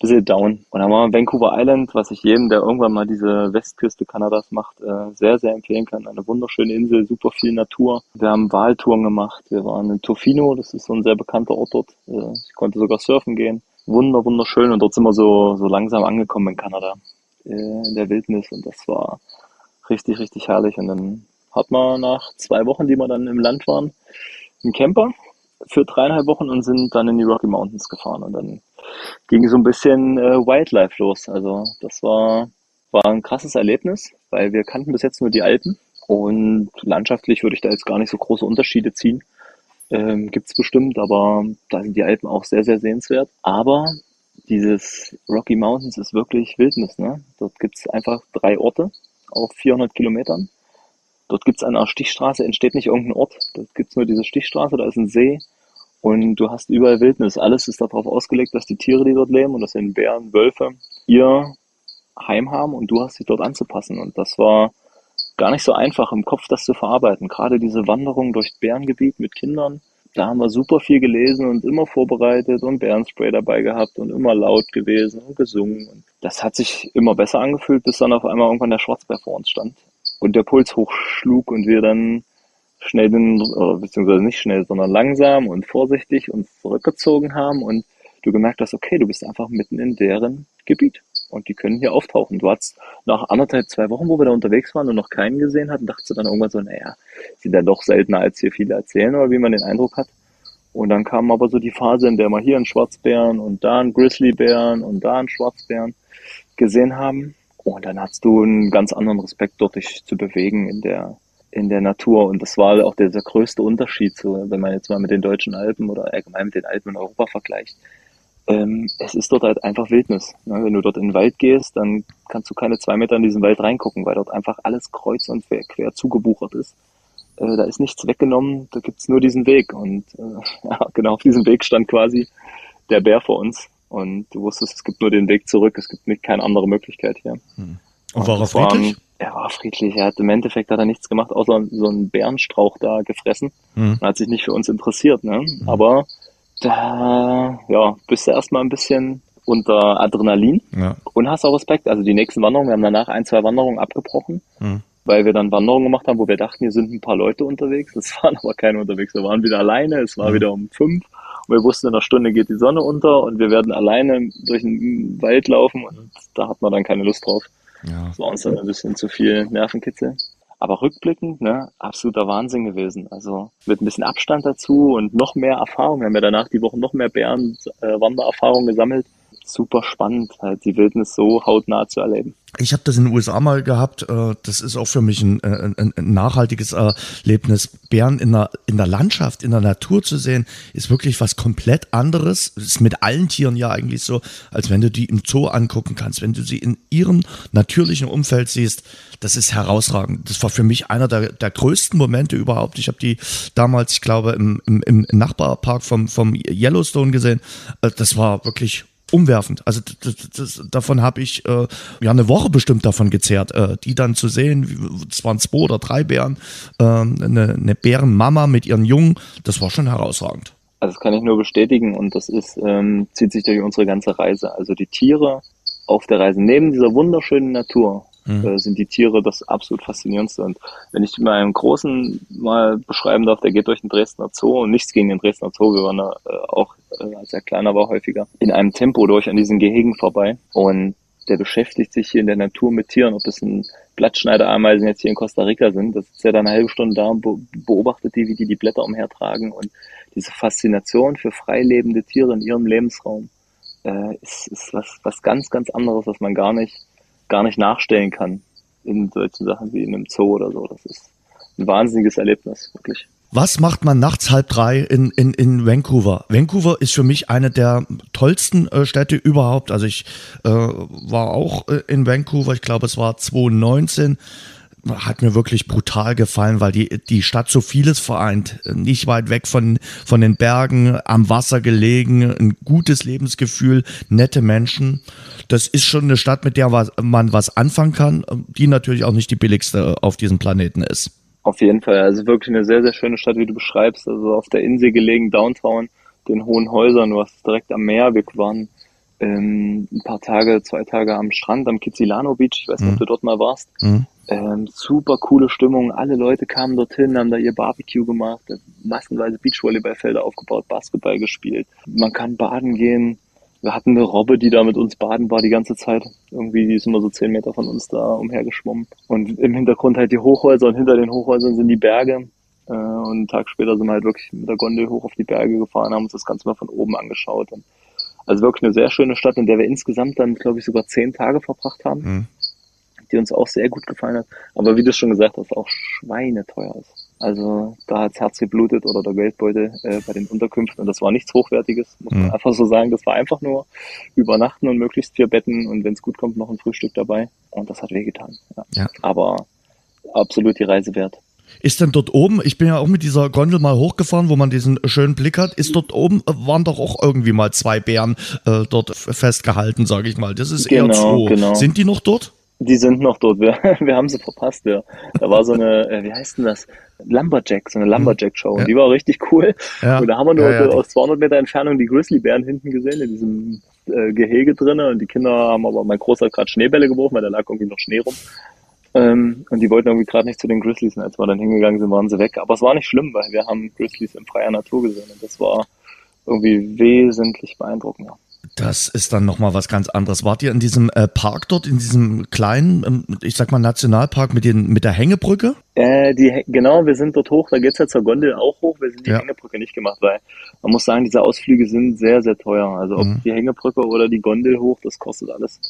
bisschen down. Und dann waren wir Vancouver Island, was ich jedem, der irgendwann mal diese Westküste Kanadas macht, äh, sehr, sehr empfehlen kann. Eine wunderschöne Insel, super viel Natur. Wir haben Wahltouren gemacht. Wir waren in Tofino, das ist so ein sehr bekannter Ort dort. Äh, ich konnte sogar surfen gehen. Wunder, wunderschön. Und dort sind wir so, so langsam angekommen in Kanada, äh, in der Wildnis. Und das war richtig, richtig herrlich. Und dann hat man nach zwei Wochen, die wir dann im Land waren, einen Camper für dreieinhalb Wochen und sind dann in die Rocky Mountains gefahren. Und dann ging so ein bisschen äh, Wildlife los. Also das war, war ein krasses Erlebnis, weil wir kannten bis jetzt nur die Alpen und landschaftlich würde ich da jetzt gar nicht so große Unterschiede ziehen. Ähm, Gibt es bestimmt, aber da sind die Alpen auch sehr, sehr sehenswert. Aber dieses Rocky Mountains ist wirklich Wildnis. Ne? Dort gibt es einfach drei Orte auf 400 Kilometern. Dort gibt es eine Stichstraße, entsteht nicht irgendein Ort. Dort gibt es nur diese Stichstraße, da ist ein See und du hast überall Wildnis. Alles ist darauf ausgelegt, dass die Tiere, die dort leben, und das sind Bären, Wölfe, ihr Heim haben und du hast dich dort anzupassen. Und das war gar nicht so einfach im Kopf, das zu verarbeiten. Gerade diese Wanderung durch Bärengebiet mit Kindern, da haben wir super viel gelesen und immer vorbereitet und Bärenspray dabei gehabt und immer laut gewesen und gesungen. Und das hat sich immer besser angefühlt, bis dann auf einmal irgendwann der Schwarzbär vor uns stand und der Puls hochschlug und wir dann schnell den, beziehungsweise nicht schnell, sondern langsam und vorsichtig uns zurückgezogen haben und du gemerkt hast, okay, du bist einfach mitten in deren Gebiet und die können hier auftauchen. Du hast nach anderthalb, zwei Wochen, wo wir da unterwegs waren und noch keinen gesehen hatten, dachtest du dann irgendwann so, naja, sind dann doch seltener, als hier viele erzählen oder wie man den Eindruck hat. Und dann kam aber so die Phase, in der wir hier einen Schwarzbären und da einen Grizzlybären und da einen Schwarzbären gesehen haben. Und dann hast du einen ganz anderen Respekt, dort dich zu bewegen in der, in der Natur. Und das war auch der, der größte Unterschied, so, wenn man jetzt mal mit den deutschen Alpen oder allgemein mit den Alpen in Europa vergleicht. Ähm, es ist dort halt einfach Wildnis. Ne? Wenn du dort in den Wald gehst, dann kannst du keine zwei Meter in diesen Wald reingucken, weil dort einfach alles kreuz und quer, zugebuchert ist. Äh, da ist nichts weggenommen, da gibt's nur diesen Weg. Und äh, [laughs] ja, genau auf diesem Weg stand quasi der Bär vor uns. Und du wusstest, es gibt nur den Weg zurück, es gibt nicht keine andere Möglichkeit hier. Hm. Und war er friedlich? er war friedlich. Er hat im Endeffekt hat er nichts gemacht, außer so einen Bärenstrauch da gefressen. Mhm. Er hat sich nicht für uns interessiert, ne? Mhm. Aber da, ja, bist du erstmal ein bisschen unter Adrenalin ja. und hast auch Respekt. Also die nächsten Wanderungen, wir haben danach ein, zwei Wanderungen abgebrochen, mhm. weil wir dann Wanderungen gemacht haben, wo wir dachten, hier sind ein paar Leute unterwegs. [laughs] Es waren aber keine unterwegs. Wir waren wieder alleine, es war mhm. wieder um fünf. Und wir wussten, in einer Stunde geht die Sonne unter und wir werden alleine durch den Wald laufen und da hat man dann keine Lust drauf. Ja. Das war uns dann ein bisschen zu viel Nervenkitzel. Aber rückblickend, ne, absoluter Wahnsinn gewesen. Also mit ein bisschen Abstand dazu und noch mehr Erfahrung. Wir haben ja danach die Woche noch mehr Bären-Wandererfahrung äh, gesammelt. Super spannend, halt die Wildnis so hautnah zu erleben. Ich habe das in den USA mal gehabt. Äh, das ist auch für mich ein, äh, ein, ein nachhaltiges Erlebnis. Bären in der, in der Landschaft, in der Natur zu sehen, ist wirklich was komplett anderes. Das ist mit allen Tieren ja eigentlich so, als wenn du die im Zoo angucken kannst. Wenn du sie in ihrem natürlichen Umfeld siehst, das ist herausragend. Das war für mich einer der, der größten Momente überhaupt. Ich habe die damals, ich glaube, im, im, im Nachbarpark vom, vom Yellowstone gesehen. Äh, das war wirklich umwerfend. Also das, das, davon habe ich äh, ja eine Woche bestimmt davon gezehrt, äh, die dann zu sehen, es waren zwei oder drei Bären, äh, eine, eine Bärenmama mit ihren Jungen, das war schon herausragend. Also das kann ich nur bestätigen und das ist ähm, zieht sich durch unsere ganze Reise. Also die Tiere auf der Reise neben dieser wunderschönen Natur mhm. äh, sind die Tiere das absolut faszinierendste. Und wenn ich mal einen großen mal beschreiben darf, der geht durch den Dresdner Zoo und nichts gegen den Dresdner Zoo, wir waren da äh, auch, äh, als er kleiner war, häufiger in einem Tempo durch an diesen Gehegen vorbei und der beschäftigt sich hier in der Natur mit Tieren, ob es ein Blattschneiderameisen jetzt hier in Costa Rica sind, das ist ja dann eine halbe Stunde da und beobachtet die, wie die die Blätter umhertragen und diese Faszination für freilebende Tiere in ihrem Lebensraum äh, ist, ist was, was ganz, ganz anderes, was man gar nicht gar nicht nachstellen kann in solchen Sachen wie in einem Zoo oder so. Das ist ein wahnsinniges Erlebnis, wirklich. Was macht man nachts halb drei in, in, in Vancouver? Vancouver ist für mich eine der tollsten äh, Städte überhaupt. Also ich äh, war auch äh, in Vancouver, ich glaube es war 2019 hat mir wirklich brutal gefallen, weil die, die Stadt so vieles vereint. Nicht weit weg von, von den Bergen, am Wasser gelegen, ein gutes Lebensgefühl, nette Menschen. Das ist schon eine Stadt, mit der man was anfangen kann, die natürlich auch nicht die billigste auf diesem Planeten ist. Auf jeden Fall. Also wirklich eine sehr, sehr schöne Stadt, wie du beschreibst. Also auf der Insel gelegen, Downtown, den hohen Häusern, du hast direkt am Meer. Wir waren ähm, ein paar Tage, zwei Tage am Strand, am Kizilano Beach. Ich weiß nicht, mhm. ob du dort mal warst. Mhm. Ähm, super coole Stimmung. Alle Leute kamen dorthin, haben da ihr Barbecue gemacht, massenweise Beachvolleyballfelder aufgebaut, Basketball gespielt. Man kann baden gehen. Wir hatten eine Robbe, die da mit uns baden war die ganze Zeit. Irgendwie, die ist immer so zehn Meter von uns da umhergeschwommen. Und im Hintergrund halt die Hochhäuser und hinter den Hochhäusern sind die Berge. Äh, und einen Tag später sind wir halt wirklich mit der Gondel hoch auf die Berge gefahren, haben uns das Ganze mal von oben angeschaut. Also wirklich eine sehr schöne Stadt, in der wir insgesamt dann, glaube ich, sogar zehn Tage verbracht haben. Mhm. Die uns auch sehr gut gefallen hat. Aber wie du schon gesagt hast, auch schweineteuer ist. Also da hat's Herz geblutet oder der Geldbeutel äh, bei den Unterkünften. Und das war nichts Hochwertiges, muss man mhm. einfach so sagen. Das war einfach nur übernachten und möglichst vier Betten und wenn es gut kommt, noch ein Frühstück dabei. Und das hat wehgetan. Ja. ja. Aber absolut die Reise wert. Ist denn dort oben, ich bin ja auch mit dieser Gondel mal hochgefahren, wo man diesen schönen Blick hat, ist dort oben, äh, waren doch auch irgendwie mal zwei Bären äh, dort festgehalten, sage ich mal. Das ist genau, eher Zoo. Genau. Sind die noch dort? Die sind noch dort. Wir, [laughs] wir haben sie verpasst, ja. Da war so eine, äh, wie heißt denn das? Lumberjack, so eine Lumberjack-Show. Ja. Die war richtig cool. Ja. Und da haben wir nur ja, ja, aus 200 Meter Entfernung die Grizzlybären hinten gesehen, in diesem äh, Gehege drinnen. Und die Kinder haben aber, mein Großer hat gerade Schneebälle geworfen, weil da lag irgendwie noch Schnee rum. Ähm, und die wollten irgendwie gerade nicht zu den Grizzlies. Und als wir dann hingegangen sind, waren sie weg. Aber es war nicht schlimm, weil wir haben Grizzlies in freier Natur gesehen. Und das war irgendwie wesentlich beeindruckender. Das ist dann nochmal was ganz anderes. Wart ihr in diesem äh, Park dort, in diesem kleinen, ähm, ich sag mal Nationalpark mit, den, mit der Hängebrücke? Äh, die, genau, wir sind dort hoch, da geht's ja zur Gondel auch hoch. Wir sind die ja. Hängebrücke nicht gemacht, weil man muss sagen, diese Ausflüge sind sehr, sehr teuer. Also ob mhm. die Hängebrücke oder die Gondel hoch, das kostet alles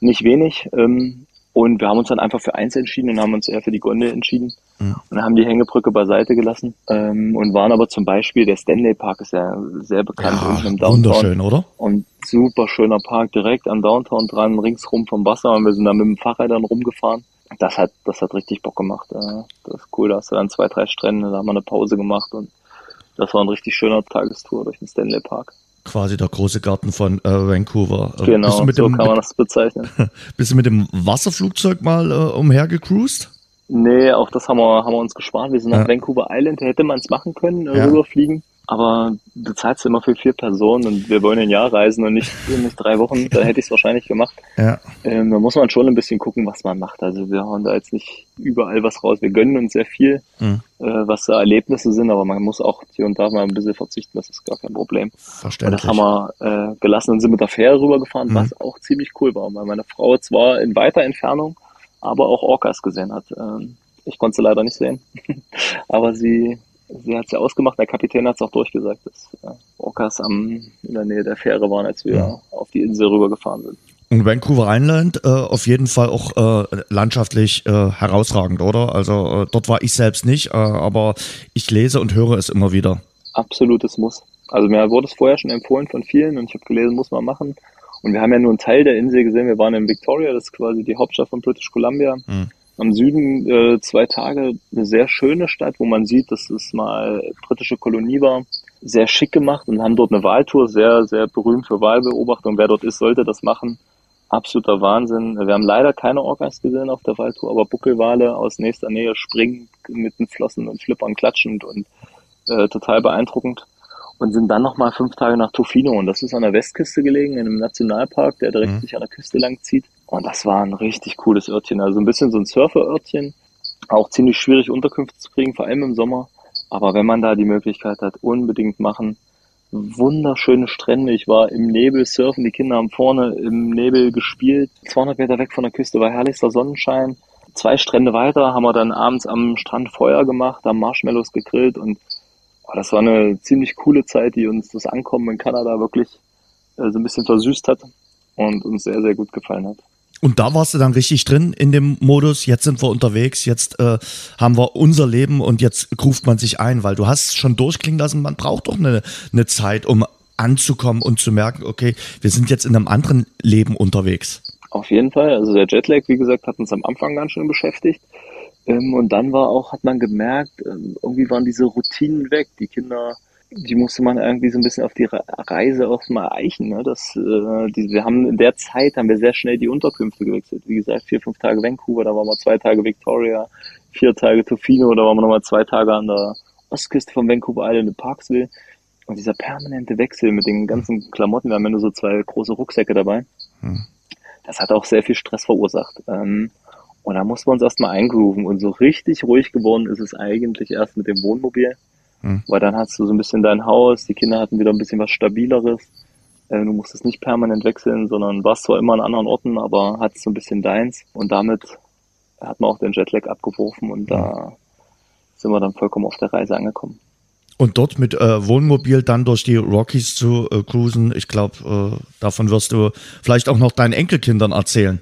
nicht wenig. Ähm, und wir haben uns dann einfach für eins entschieden und haben uns eher für die Gondel entschieden mhm. und haben die Hängebrücke beiseite gelassen ähm, und waren aber zum Beispiel, der Stanley Park ist ja sehr bekannt ja, unten im Downtown. Wunderschön, oder? Und super schöner Park direkt am Downtown dran, ringsrum vom Wasser und wir sind da mit dem Fahrrad dann rumgefahren. Das hat, das hat richtig Bock gemacht. Äh, das ist cool, da hast du dann zwei, drei Strände, da haben wir eine Pause gemacht und das war ein richtig schöner Tagestour durch den Stanley Park quasi der große Garten von äh, Vancouver. Äh, genau, so dem, kann man das bezeichnen. [laughs] Bist du mit dem Wasserflugzeug mal äh, umhergecruised? Nee, auch das haben wir, haben wir uns gespart. Wir sind ja. nach Vancouver Island, hätte man es machen können, äh, ja. rüberfliegen. Aber du zahlst immer für vier Personen und wir wollen ein Jahr reisen und nicht, nicht drei Wochen, da hätte ich es wahrscheinlich gemacht. Ja. Ähm, da muss man schon ein bisschen gucken, was man macht. Also wir hauen da jetzt nicht überall was raus. Wir gönnen uns sehr viel, mhm. äh, was da Erlebnisse sind, aber man muss auch hier und da mal ein bisschen verzichten, das ist gar kein Problem. Verständlich. Und das haben wir äh, gelassen und sind mit der Fähre rübergefahren, mhm. was auch ziemlich cool war, weil meine Frau zwar in weiter Entfernung, aber auch Orcas gesehen hat. Ähm, ich konnte sie leider nicht sehen, [laughs] aber sie sie hat es ja ausgemacht, der Kapitän hat es auch durchgesagt, dass äh, Orcas am, in der Nähe der Fähre waren, als wir ja. auf die Insel rübergefahren sind. Und Vancouver Island äh, auf jeden Fall auch äh, landschaftlich äh, herausragend, oder? Also äh, dort war ich selbst nicht, äh, aber ich lese und höre es immer wieder. Absolutes Muss. Also mir wurde es vorher schon empfohlen von vielen und ich habe gelesen, muss man machen. Und wir haben ja nur einen Teil der Insel gesehen. Wir waren in Victoria, das ist quasi die Hauptstadt von British Columbia. Mhm. Am Süden äh, zwei Tage eine sehr schöne Stadt, wo man sieht, dass es mal britische Kolonie war. Sehr schick gemacht und haben dort eine Wahltour, sehr, sehr berühmt für Wahlbeobachtung. Wer dort ist, sollte das machen. Absoluter Wahnsinn. Wir haben leider keine Orcas gesehen auf der Wahltour, aber Buckelwale aus nächster Nähe springen mit den Flossen und Flippern klatschend und äh, total beeindruckend und sind dann nochmal fünf Tage nach Tofino und das ist an der Westküste gelegen, in einem Nationalpark, der direkt mhm. sich an der Küste lang zieht. Und das war ein richtig cooles Örtchen, also ein bisschen so ein Surferörtchen, auch ziemlich schwierig Unterkünfte zu kriegen, vor allem im Sommer. Aber wenn man da die Möglichkeit hat, unbedingt machen. Wunderschöne Strände. Ich war im Nebel surfen, die Kinder haben vorne im Nebel gespielt. 200 Meter weg von der Küste war herrlichster Sonnenschein. Zwei Strände weiter haben wir dann abends am Strand Feuer gemacht, haben Marshmallows gegrillt und aber das war eine ziemlich coole Zeit, die uns das Ankommen in Kanada wirklich äh, so ein bisschen versüßt hat und uns sehr, sehr gut gefallen hat. Und da warst du dann richtig drin in dem Modus, jetzt sind wir unterwegs, jetzt äh, haben wir unser Leben und jetzt ruft man sich ein, weil du hast schon durchklingen lassen, man braucht doch eine, eine Zeit, um anzukommen und zu merken, okay, wir sind jetzt in einem anderen Leben unterwegs. Auf jeden Fall. Also der Jetlag, wie gesagt, hat uns am Anfang ganz schön beschäftigt. Ähm, und dann war auch, hat man gemerkt, ähm, irgendwie waren diese Routinen weg. Die Kinder, die musste man irgendwie so ein bisschen auf die Reise auch mal eichen. Ne? Das, äh, die, wir haben in der Zeit haben wir sehr schnell die Unterkünfte gewechselt. Wie gesagt, vier, fünf Tage Vancouver, da waren wir zwei Tage Victoria, vier Tage Tofino, da waren wir nochmal zwei Tage an der Ostküste von Vancouver Island in Parksville. Und dieser permanente Wechsel mit den ganzen Klamotten, wir haben ja nur so zwei große Rucksäcke dabei. Hm. Das hat auch sehr viel Stress verursacht. Ähm, und da muss man uns erstmal eingrooven. Und so richtig ruhig geworden ist es eigentlich erst mit dem Wohnmobil. Mhm. Weil dann hast du so ein bisschen dein Haus, die Kinder hatten wieder ein bisschen was Stabileres. Äh, du musstest nicht permanent wechseln, sondern warst zwar immer an anderen Orten, aber hattest so ein bisschen deins. Und damit hat man auch den Jetlag abgeworfen und mhm. da sind wir dann vollkommen auf der Reise angekommen. Und dort mit äh, Wohnmobil dann durch die Rockies zu äh, cruisen, ich glaube, äh, davon wirst du vielleicht auch noch deinen Enkelkindern erzählen.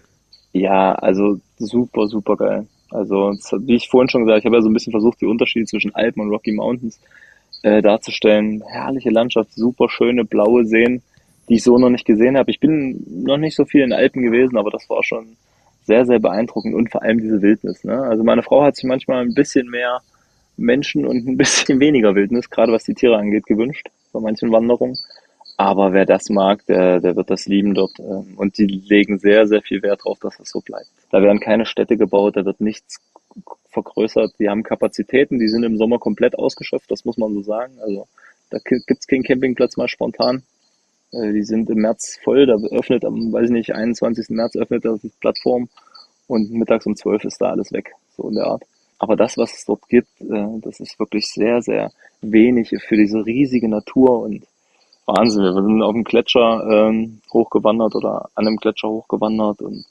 Ja, also super, super geil. Also, wie ich vorhin schon gesagt, ich habe ja so ein bisschen versucht, die Unterschiede zwischen Alpen und Rocky Mountains äh, darzustellen. Herrliche Landschaft, super schöne blaue Seen, die ich so noch nicht gesehen habe. Ich bin noch nicht so viel in Alpen gewesen, aber das war schon sehr, sehr beeindruckend und vor allem diese Wildnis. Ne? Also meine Frau hat sich manchmal ein bisschen mehr Menschen und ein bisschen [laughs] weniger Wildnis, gerade was die Tiere angeht, gewünscht bei manchen Wanderungen. Aber wer das mag, der, der wird das lieben dort. Ähm, und die legen sehr, sehr viel Wert darauf, dass es so bleibt. Da werden keine Städte gebaut, da wird nichts vergrößert. Die haben Kapazitäten, die sind im Sommer komplett ausgeschöpft, das muss man so sagen. Also da gibt's keinen Campingplatz mal spontan. Äh, die sind im März voll, da öffnet am, weiß ich nicht, 21. März öffnet da die Plattform und mittags um 12 ist da alles weg, so in der Art. Aber das, was es dort gibt, äh, das ist wirklich sehr, sehr wenig für diese riesige Natur und Wahnsinn. Wir sind auf dem Gletscher ähm, hochgewandert oder an einem Gletscher hochgewandert und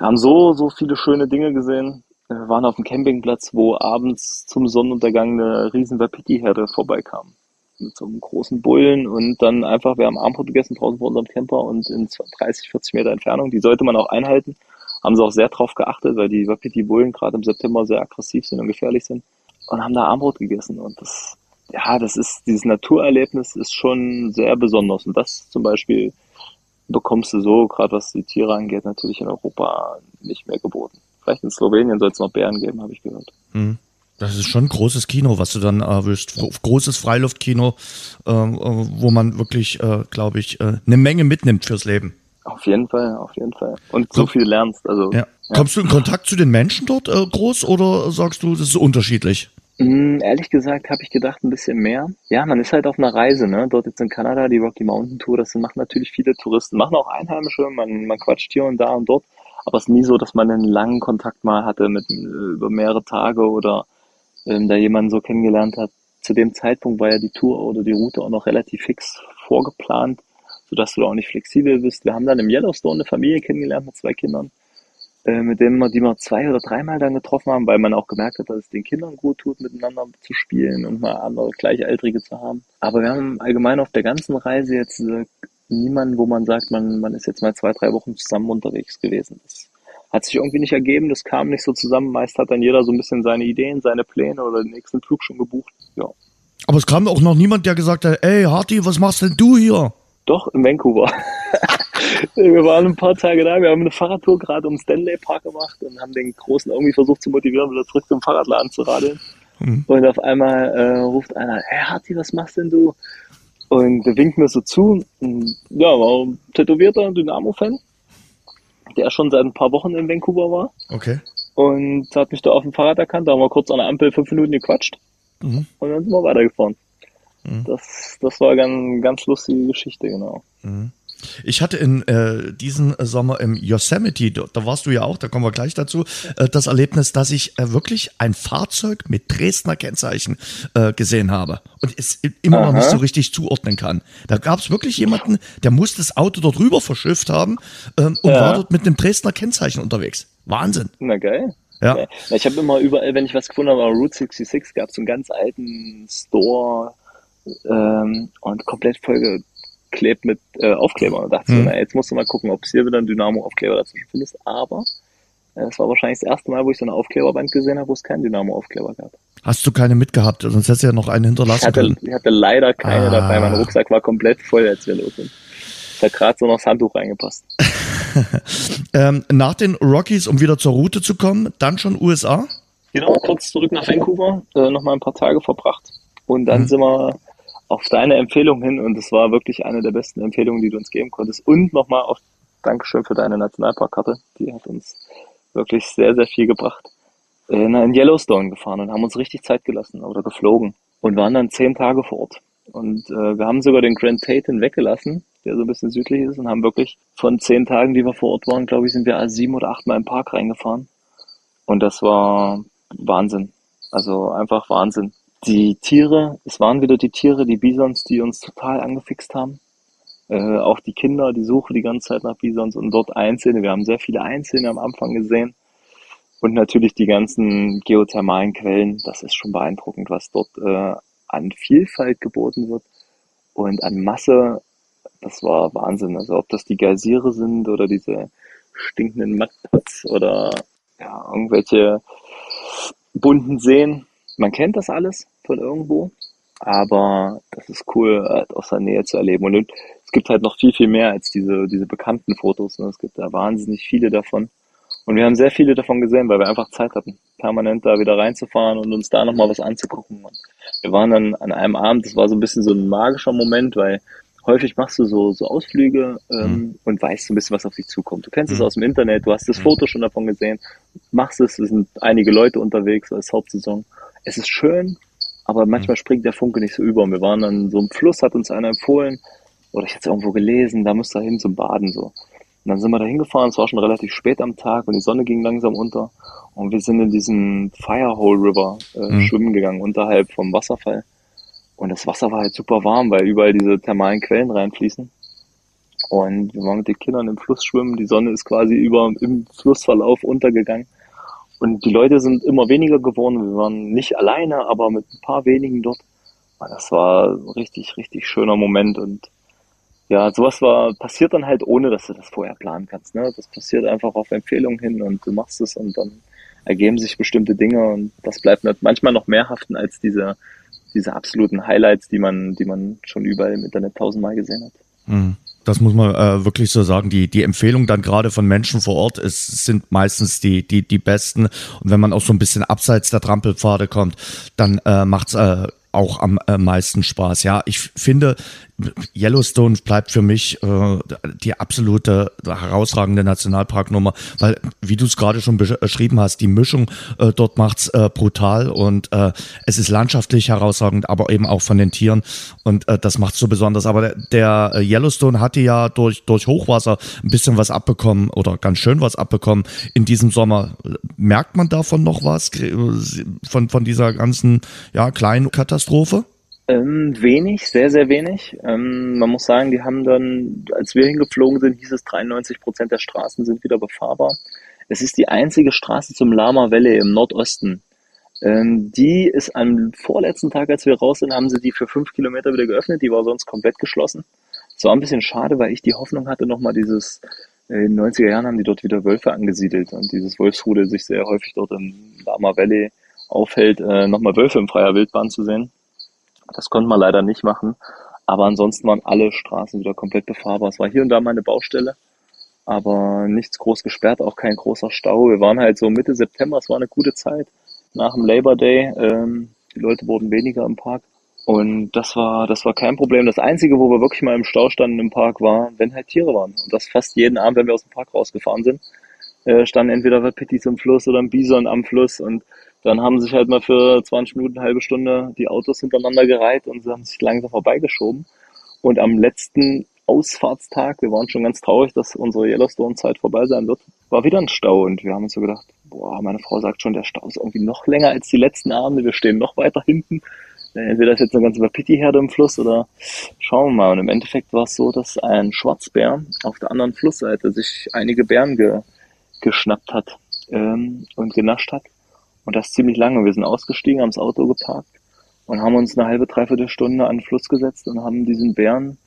haben so, so viele schöne Dinge gesehen. Wir waren auf dem Campingplatz, wo abends zum Sonnenuntergang eine riesen Wapiti-Herde vorbeikam. Mit so einem großen Bullen und dann einfach, wir haben Abendbrot gegessen draußen vor unserem Camper und in 30, 40 Meter Entfernung. Die sollte man auch einhalten. Haben sie auch sehr drauf geachtet, weil die Wapiti-Bullen gerade im September sehr aggressiv sind und gefährlich sind. Und haben da Abendbrot gegessen und das ja, das ist, dieses Naturerlebnis ist schon sehr besonders. Und das zum Beispiel bekommst du so, gerade was die Tiere angeht, natürlich in Europa nicht mehr geboten. Vielleicht in Slowenien soll es noch Bären geben, habe ich gehört. Mhm. Das ist schon ein großes Kino, was du dann erwischst. Großes Freiluftkino, äh, wo man wirklich, äh, glaube ich, äh, eine Menge mitnimmt fürs Leben. Auf jeden Fall, auf jeden Fall. Und so viel lernst. Also, ja. Ja. Kommst du in Kontakt zu den Menschen dort äh, groß oder sagst du, das ist unterschiedlich? Mm, ehrlich gesagt habe ich gedacht ein bisschen mehr. Ja, man ist halt auf einer Reise, ne? Dort jetzt in Kanada, die Rocky Mountain Tour, das machen natürlich viele Touristen, machen auch Einheimische, man, man quatscht hier und da und dort, aber es ist nie so, dass man einen langen Kontakt mal hatte mit äh, über mehrere Tage oder ähm, da jemanden so kennengelernt hat. Zu dem Zeitpunkt war ja die Tour oder die Route auch noch relativ fix vorgeplant, sodass du da auch nicht flexibel bist. Wir haben dann im Yellowstone eine Familie kennengelernt mit zwei Kindern äh, mit denen wir die wir zwei oder dreimal dann getroffen haben, weil man auch gemerkt hat, dass es den Kindern gut tut, miteinander zu spielen und mal andere Gleichaltrige zu haben. Aber wir haben allgemein auf der ganzen Reise jetzt äh, niemanden, wo man sagt, man, man ist jetzt mal zwei, drei Wochen zusammen unterwegs gewesen. Das hat sich irgendwie nicht ergeben, das kam nicht so zusammen. Meist hat dann jeder so ein bisschen seine Ideen, seine Pläne oder den nächsten Flug schon gebucht. Ja. Aber es kam auch noch niemand, der gesagt hat, ey Harty, was machst denn du hier? Doch, in Vancouver. [laughs] wir waren ein paar Tage da, wir haben eine Fahrradtour gerade um Stanley Park gemacht und haben den Großen irgendwie versucht zu motivieren, wieder zurück zum Fahrradladen zu radeln. Mhm. Und auf einmal äh, ruft einer, hey Harty, was machst denn du? Und der winkt mir so zu. Und, ja, war ein tätowierter Dynamo-Fan, der schon seit ein paar Wochen in Vancouver war. Okay. Und hat mich da auf dem Fahrrad erkannt, da haben wir kurz an der Ampel fünf Minuten gequatscht. Mhm. Und dann sind wir weitergefahren. Mhm. Das, das war eine ganz lustige Geschichte, genau. Mhm. Ich hatte in äh, diesem Sommer im Yosemite, da warst du ja auch, da kommen wir gleich dazu, äh, das Erlebnis, dass ich äh, wirklich ein Fahrzeug mit Dresdner Kennzeichen äh, gesehen habe und es immer Aha. noch nicht so richtig zuordnen kann. Da gab es wirklich jemanden, der muss das Auto dort rüber verschifft haben ähm, und ja. war dort mit einem Dresdner Kennzeichen unterwegs. Wahnsinn. Na geil. Ja. ja. Ich habe immer überall, wenn ich was gefunden habe, Route 66 gab es so einen ganz alten Store ähm, und komplett vollgeklebt mit äh, Aufklebern. Und dachte mhm. so, na, jetzt musst du mal gucken, ob es hier wieder ein Dynamo-Aufkleber dazwischen findest. Aber äh, es war wahrscheinlich das erste Mal, wo ich so eine Aufkleberband gesehen habe, wo es keinen Dynamo-Aufkleber gab. Hast du keine mitgehabt? Sonst hättest du ja noch einen hinterlassen ich hatte, können. Ich hatte leider keine ah. dabei. Mein Rucksack war komplett voll, als wir los sind. Es hat gerade so noch das Handtuch reingepasst. [laughs] ähm, nach den Rockies, um wieder zur Route zu kommen, dann schon USA? Genau, kurz zurück nach Vancouver, äh, nochmal ein paar Tage verbracht. Und dann mhm. sind wir auf deine Empfehlung hin und es war wirklich eine der besten Empfehlungen, die du uns geben konntest. Und nochmal auf Dankeschön für deine Nationalparkkarte. Die hat uns wirklich sehr, sehr viel gebracht. Äh, in Yellowstone gefahren und haben uns richtig Zeit gelassen oder geflogen und waren dann zehn Tage vor Ort. Und äh, wir haben sogar den Grand Teton weggelassen, der so ein bisschen südlich ist, und haben wirklich von zehn Tagen, die wir vor Ort waren, glaube ich, sind wir sieben oder acht Mal im Park reingefahren. Und das war Wahnsinn. Also einfach Wahnsinn. Die Tiere, es waren wieder die Tiere, die Bisons, die uns total angefixt haben. Äh, auch die Kinder, die suchen die ganze Zeit nach Bisons und dort Einzelne. Wir haben sehr viele Einzelne am Anfang gesehen. Und natürlich die ganzen geothermalen Quellen. Das ist schon beeindruckend, was dort äh, an Vielfalt geboten wird und an Masse. Das war Wahnsinn. Also ob das die Geysire sind oder diese stinkenden Mudpots oder ja, irgendwelche bunten Seen. Man kennt das alles von irgendwo, aber das ist cool, halt aus der Nähe zu erleben. Und es gibt halt noch viel, viel mehr als diese, diese bekannten Fotos. Ne? Es gibt da wahnsinnig viele davon. Und wir haben sehr viele davon gesehen, weil wir einfach Zeit hatten, permanent da wieder reinzufahren und uns da nochmal was anzugucken. Und wir waren dann an einem Abend, das war so ein bisschen so ein magischer Moment, weil häufig machst du so, so Ausflüge ähm, mhm. und weißt so ein bisschen, was auf dich zukommt. Du kennst es mhm. aus dem Internet, du hast das mhm. Foto schon davon gesehen, machst es, es sind einige Leute unterwegs als Hauptsaison. Es ist schön, aber manchmal mhm. springt der Funke nicht so über. Und wir waren dann so im Fluss, hat uns einer empfohlen, oder ich hatte es irgendwo gelesen, da müsst ihr hin zum Baden so. Und dann sind wir da hingefahren, es war schon relativ spät am Tag und die Sonne ging langsam unter. Und wir sind in diesen Firehole River äh, mhm. schwimmen gegangen, unterhalb vom Wasserfall. Und das Wasser war halt super warm, weil überall diese thermalen Quellen reinfließen. Und wir waren mit den Kindern im Fluss schwimmen. Die Sonne ist quasi über im Flussverlauf untergegangen. Und die Leute sind immer weniger geworden. Wir waren nicht alleine, aber mit ein paar wenigen dort. Und das war ein richtig, richtig schöner Moment. Und ja, sowas war, passiert dann halt ohne, dass du das vorher planen kannst. Ne? Das passiert einfach auf Empfehlung hin und du machst es und dann ergeben sich bestimmte Dinge und das bleibt manchmal noch mehr haften als diese, diese absoluten Highlights, die man, die man schon überall im Internet tausendmal gesehen hat. Mhm. Das muss man äh, wirklich so sagen. Die, die Empfehlung dann gerade von Menschen vor Ort ist, sind meistens die, die, die besten. Und wenn man auch so ein bisschen abseits der Trampelpfade kommt, dann äh, macht's äh, auch am äh, meisten Spaß. Ja, ich finde, Yellowstone bleibt für mich äh, die absolute herausragende Nationalparknummer, weil, wie du es gerade schon beschrieben hast, die Mischung äh, dort macht's äh, brutal und äh, es ist landschaftlich herausragend, aber eben auch von den Tieren und äh, das macht's so besonders. Aber der, der äh, Yellowstone hatte ja durch, durch Hochwasser ein bisschen was abbekommen oder ganz schön was abbekommen in diesem Sommer. Merkt man davon noch was, von, von dieser ganzen ja, kleinen Katastrophe? Ähm, wenig, sehr, sehr wenig. Ähm, man muss sagen, die haben dann, als wir hingeflogen sind, hieß es 93 Prozent der Straßen sind wieder befahrbar. Es ist die einzige Straße zum Lama Valley im Nordosten. Ähm, die ist am vorletzten Tag, als wir raus sind, haben sie die für fünf Kilometer wieder geöffnet. Die war sonst komplett geschlossen. Es war ein bisschen schade, weil ich die Hoffnung hatte, nochmal dieses, äh, in den 90er Jahren haben die dort wieder Wölfe angesiedelt und dieses Wolfsrudel sich sehr häufig dort im Lama Valley aufhält, äh, nochmal Wölfe in freier Wildbahn zu sehen. Das konnte man leider nicht machen. Aber ansonsten waren alle Straßen wieder komplett befahrbar. Es war hier und da mal eine Baustelle, aber nichts groß gesperrt, auch kein großer Stau. Wir waren halt so Mitte September, es war eine gute Zeit nach dem Labor Day. Ähm, die Leute wurden weniger im Park. Und das war, das war kein Problem. Das Einzige, wo wir wirklich mal im Stau standen im Park, war, wenn halt Tiere waren. Und das fast jeden Abend, wenn wir aus dem Park rausgefahren sind, äh, standen entweder Wapitis im Fluss oder ein Bison am Fluss. Und dann haben sich halt mal für 20 Minuten, halbe Stunde die Autos hintereinander gereiht und sie haben sich langsam vorbeigeschoben. Und am letzten Ausfahrtstag, wir waren schon ganz traurig, dass unsere Yellowstone-Zeit vorbei sein wird, war wieder ein Stau und wir haben uns so gedacht, boah, meine Frau sagt schon, der Stau ist irgendwie noch länger als die letzten Abende, wir stehen noch weiter hinten. Entweder ist jetzt eine ganze Wapiti-Herde im Fluss oder schauen wir mal. Und im Endeffekt war es so, dass ein Schwarzbär auf der anderen Flussseite sich einige Bären ge geschnappt hat ähm, und genascht hat. Und das ziemlich lange. Wir sind ausgestiegen, haben das Auto geparkt und haben uns eine halbe, dreiviertel Stunde an den Fluss gesetzt und haben diesen Bären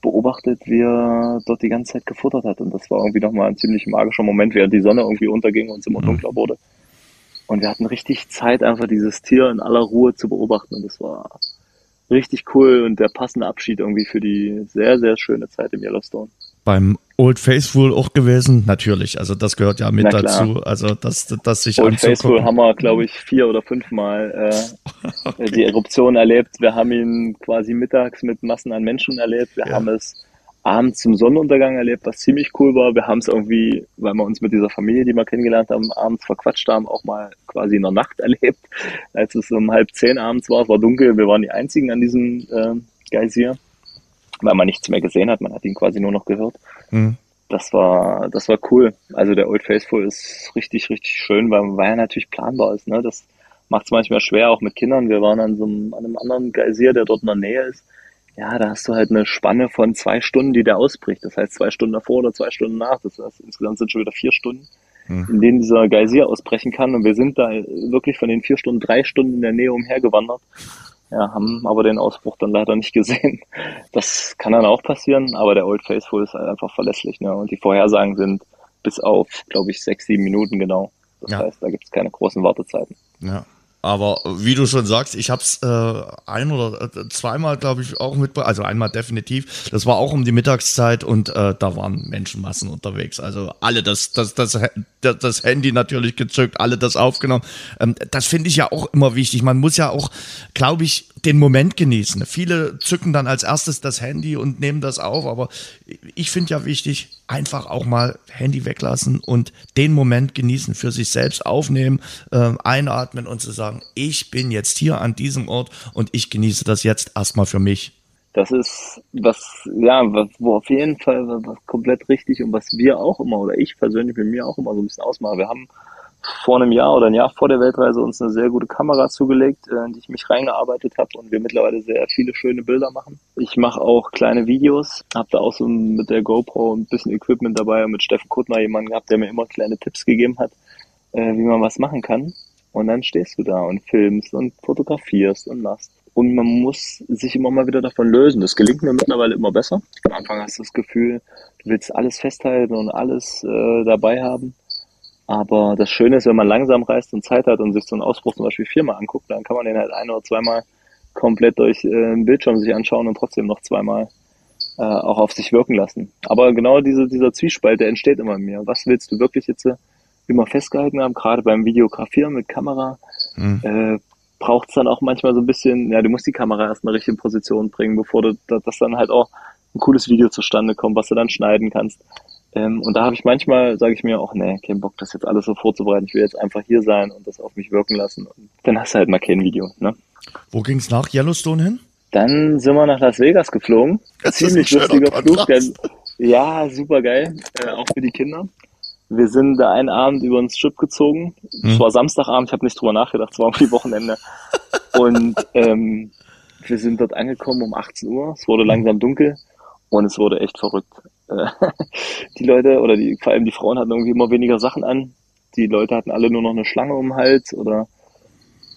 beobachtet, wie er dort die ganze Zeit gefuttert hat. Und das war irgendwie nochmal ein ziemlich magischer Moment, während die Sonne irgendwie unterging und es immer mhm. dunkler wurde. Und wir hatten richtig Zeit, einfach dieses Tier in aller Ruhe zu beobachten. Und das war richtig cool und der passende Abschied irgendwie für die sehr, sehr schöne Zeit im Yellowstone beim Old Faithful auch gewesen? Natürlich, also das gehört ja mit dazu. Also dass, dass sich Old Faithful haben wir, glaube ich, vier oder fünfmal äh, [laughs] die Eruption erlebt. Wir haben ihn quasi mittags mit Massen an Menschen erlebt. Wir ja. haben es abends zum Sonnenuntergang erlebt, was ziemlich cool war. Wir haben es irgendwie, weil wir uns mit dieser Familie, die wir kennengelernt haben, abends verquatscht haben, auch mal quasi in der Nacht [laughs] erlebt. Als es um halb zehn abends war, es war dunkel, wir waren die einzigen an diesem äh, Geysir weil man nichts mehr gesehen hat, man hat ihn quasi nur noch gehört. Mhm. Das war, das war cool. Also der Old Faithful ist richtig, richtig schön, weil, weil er natürlich planbar ist. Ne? Das macht es manchmal schwer, auch mit Kindern. Wir waren an so einem, an einem anderen Geysir, der dort in der Nähe ist. Ja, da hast du halt eine Spanne von zwei Stunden, die der ausbricht. Das heißt zwei Stunden davor oder zwei Stunden nach. Das heißt, insgesamt sind schon wieder vier Stunden, mhm. in denen dieser Geysir ausbrechen kann. Und wir sind da wirklich von den vier Stunden drei Stunden in der Nähe umhergewandert ja, haben aber den Ausbruch dann leider nicht gesehen. [laughs] Das kann dann auch passieren, aber der Old Faithful ist halt einfach verlässlich. Ne? Und die Vorhersagen sind bis auf, glaube ich, sechs, sieben Minuten genau. Das ja. heißt, da gibt es keine großen Wartezeiten. Ja. Aber wie du schon sagst, ich habe es äh, ein oder äh, zweimal, glaube ich, auch mit, also einmal definitiv. Das war auch um die Mittagszeit und äh, da waren Menschenmassen unterwegs. Also alle das, das, das, das Handy natürlich gezückt, alle das aufgenommen. Ähm, das finde ich ja auch immer wichtig. Man muss ja auch, glaube ich, den Moment genießen. Viele zücken dann als erstes das Handy und nehmen das auf, aber ich finde ja wichtig, einfach auch mal Handy weglassen und den Moment genießen, für sich selbst aufnehmen, äh, einatmen und zu sagen, ich bin jetzt hier an diesem Ort und ich genieße das jetzt erstmal für mich. Das ist was, ja, was, wo auf jeden Fall was komplett richtig und was wir auch immer oder ich persönlich mit mir auch immer so ein bisschen ausmache. Wir haben vor einem Jahr oder ein Jahr vor der Weltreise uns eine sehr gute Kamera zugelegt, äh, in die ich mich reingearbeitet habe und wir mittlerweile sehr viele schöne Bilder machen. Ich mache auch kleine Videos, habe da auch so mit der GoPro ein bisschen Equipment dabei und mit Steffen Kuttner jemanden gehabt, der mir immer kleine Tipps gegeben hat, äh, wie man was machen kann. Und dann stehst du da und filmst und fotografierst und machst. Und man muss sich immer mal wieder davon lösen. Das gelingt mir mittlerweile immer besser. Am Anfang hast du das Gefühl, du willst alles festhalten und alles äh, dabei haben. Aber das Schöne ist, wenn man langsam reist und Zeit hat und sich so einen Ausbruch zum Beispiel viermal anguckt, dann kann man den halt ein oder zweimal komplett durch äh, den Bildschirm sich anschauen und trotzdem noch zweimal äh, auch auf sich wirken lassen. Aber genau diese, dieser Zwiespalt, der entsteht immer in mir. Was willst du wirklich jetzt äh, immer festgehalten haben, gerade beim Videografieren mit Kamera? Mhm. Äh, braucht es dann auch manchmal so ein bisschen, ja, du musst die Kamera erst in eine richtige Position bringen, bevor du, dass dann halt auch ein cooles Video zustande kommt, was du dann schneiden kannst. Ähm, und da habe ich manchmal, sage ich mir auch, nee, kein Bock, das jetzt alles so vorzubereiten. Ich will jetzt einfach hier sein und das auf mich wirken lassen. Und dann hast du halt mal kein Video. Ne? Wo ging's nach Yellowstone hin? Dann sind wir nach Las Vegas geflogen. Das Ziemlich lustiger Flug. Denn, ja, super geil, äh, auch für die Kinder. Wir sind da einen Abend über den Strip gezogen. Es hm. war Samstagabend, ich habe nicht drüber nachgedacht, es war irgendwie Wochenende. [laughs] und ähm, wir sind dort angekommen um 18 Uhr. Es wurde langsam dunkel und es wurde echt verrückt. [laughs] Die Leute oder die, vor allem die Frauen hatten irgendwie immer weniger Sachen an. Die Leute hatten alle nur noch eine Schlange um den Hals oder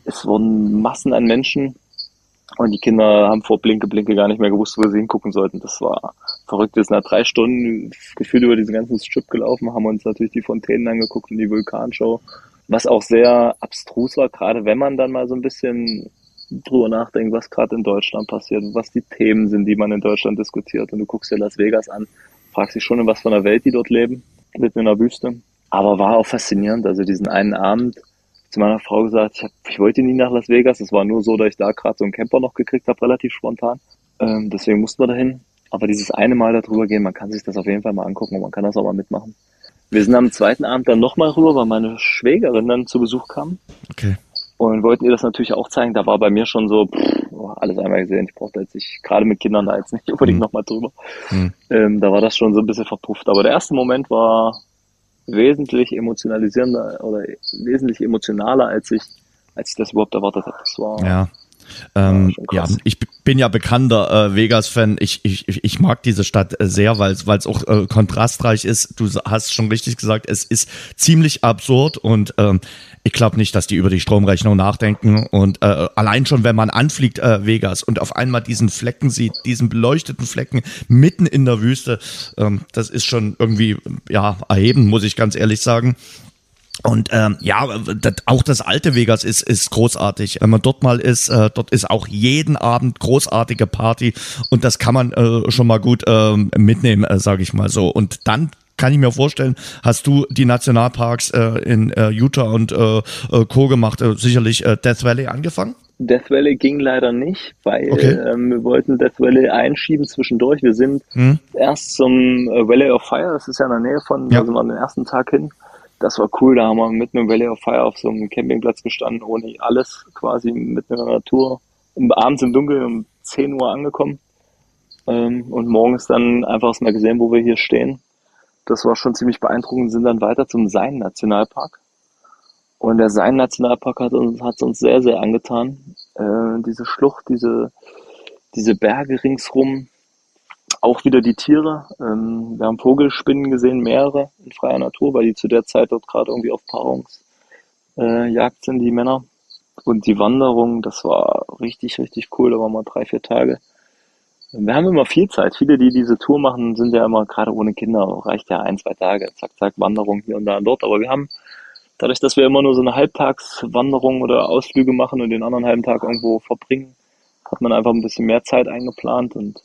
es wurden Massen an Menschen und die Kinder haben vor Blinke Blinke gar nicht mehr gewusst, wo sie hingucken sollten. Das war verrückt. Wir sind nach drei Stunden gefühlt über diesen ganzen Strip gelaufen, haben uns natürlich die Fontänen angeguckt und die Vulkanshow, was auch sehr abstrus war, gerade wenn man dann mal so ein bisschen drüber nachdenkt, was gerade in Deutschland passiert, was die Themen sind, die man in Deutschland diskutiert. Und du guckst dir Las Vegas an, fragst dich schon, in was von der Welt die dort leben, mitten in der Wüste. Aber war auch faszinierend. Also diesen einen Abend zu meiner Frau gesagt, ich, hab, ich wollte nie nach Las Vegas. Es war nur so, dass ich da gerade so einen Camper noch gekriegt habe, relativ spontan. Ähm, deswegen mussten wir dahin. Aber dieses eine Mal darüber gehen, man kann sich das auf jeden Fall mal angucken und man kann das auch mal mitmachen. Wir sind am zweiten Abend dann nochmal rüber, weil meine Schwägerin dann zu Besuch kam. Okay. Und wollten ihr das natürlich auch zeigen. Da war bei mir schon so, pff, alles einmal gesehen. Ich brauchte jetzt nicht, gerade mit Kindern da jetzt nicht unbedingt mhm. nochmal drüber. Mhm. Ähm, da war das schon so ein bisschen verpufft. Aber der erste Moment war wesentlich emotionalisierender oder wesentlich emotionaler, als ich, als ich das überhaupt erwartet habe. Das war, ja. Ähm, ja, ich bin ja bekannter äh, Vegas-Fan. Ich, ich, ich mag diese Stadt äh, sehr, weil es auch äh, kontrastreich ist. Du hast schon richtig gesagt, es ist ziemlich absurd und ähm, ich glaube nicht, dass die über die Stromrechnung nachdenken. Und äh, allein schon, wenn man anfliegt äh, Vegas und auf einmal diesen Flecken sieht, diesen beleuchteten Flecken mitten in der Wüste, ähm, das ist schon irgendwie ja erhebend, muss ich ganz ehrlich sagen. Und ähm, ja, das, auch das alte Vegas ist, ist großartig. Wenn man dort mal ist, äh, dort ist auch jeden Abend großartige Party und das kann man äh, schon mal gut äh, mitnehmen, äh, sage ich mal so. Und dann kann ich mir vorstellen, hast du die Nationalparks äh, in äh, Utah und äh, äh Co. gemacht, äh, sicherlich äh, Death Valley angefangen? Death Valley ging leider nicht, weil okay. ähm, wir wollten Death Valley einschieben zwischendurch. Wir sind hm. erst zum Valley of Fire, das ist ja in der Nähe von, ja. da sind wir den ersten Tag hin das war cool. Da haben wir mitten im Valley of Fire auf so einem Campingplatz gestanden, ohne alles, quasi mitten in der Natur. Abends im Dunkeln um 10 Uhr angekommen. Ähm, und morgens dann einfach mal gesehen, wo wir hier stehen. Das war schon ziemlich beeindruckend. Sind dann weiter zum Sein Nationalpark. Und der Sein Nationalpark hat uns, hat uns sehr, sehr angetan. Äh, diese Schlucht, diese, diese Berge ringsrum, auch wieder die Tiere. Ähm, wir haben Vogelspinnen gesehen, mehrere in freier Natur, weil die zu der Zeit dort gerade irgendwie auf Paarungsjagd äh, sind, die Männer. Und die Wanderung, das war richtig, richtig cool. Da waren wir drei, vier Tage. Wir haben immer viel Zeit. Viele, die diese Tour machen, sind ja immer gerade ohne Kinder. Reicht ja ein, zwei Tage. Zack, zack, Wanderung hier und da und dort. Aber wir haben, dadurch, dass wir immer nur so eine Halbtagswanderung oder Ausflüge machen und den anderen halben Tag irgendwo verbringen, hat man einfach ein bisschen mehr Zeit eingeplant und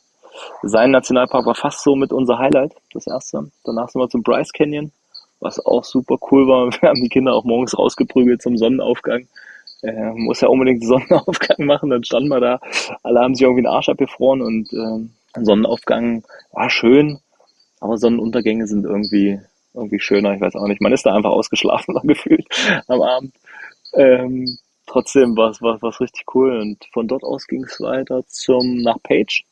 sein Nationalpark war fast so mit unser Highlight, das erste. Danach sind wir zum Bryce Canyon, was auch super cool war. [laughs] Wir haben die Kinder auch morgens rausgeprügelt zum Sonnenaufgang. Äh, muss ja unbedingt Sonnenaufgang [laughs] machen, dann standen wir da. Alle haben sich irgendwie den Arsch abgefroren und äh, Sonnenaufgang war schön, aber Sonnenuntergänge sind irgendwie, irgendwie schöner. Ich weiß auch nicht. Man ist da einfach ausgeschlafen [laughs] gefühlt am Abend. Ähm, trotzdem war es richtig cool und von dort aus ging es weiter zum nach Page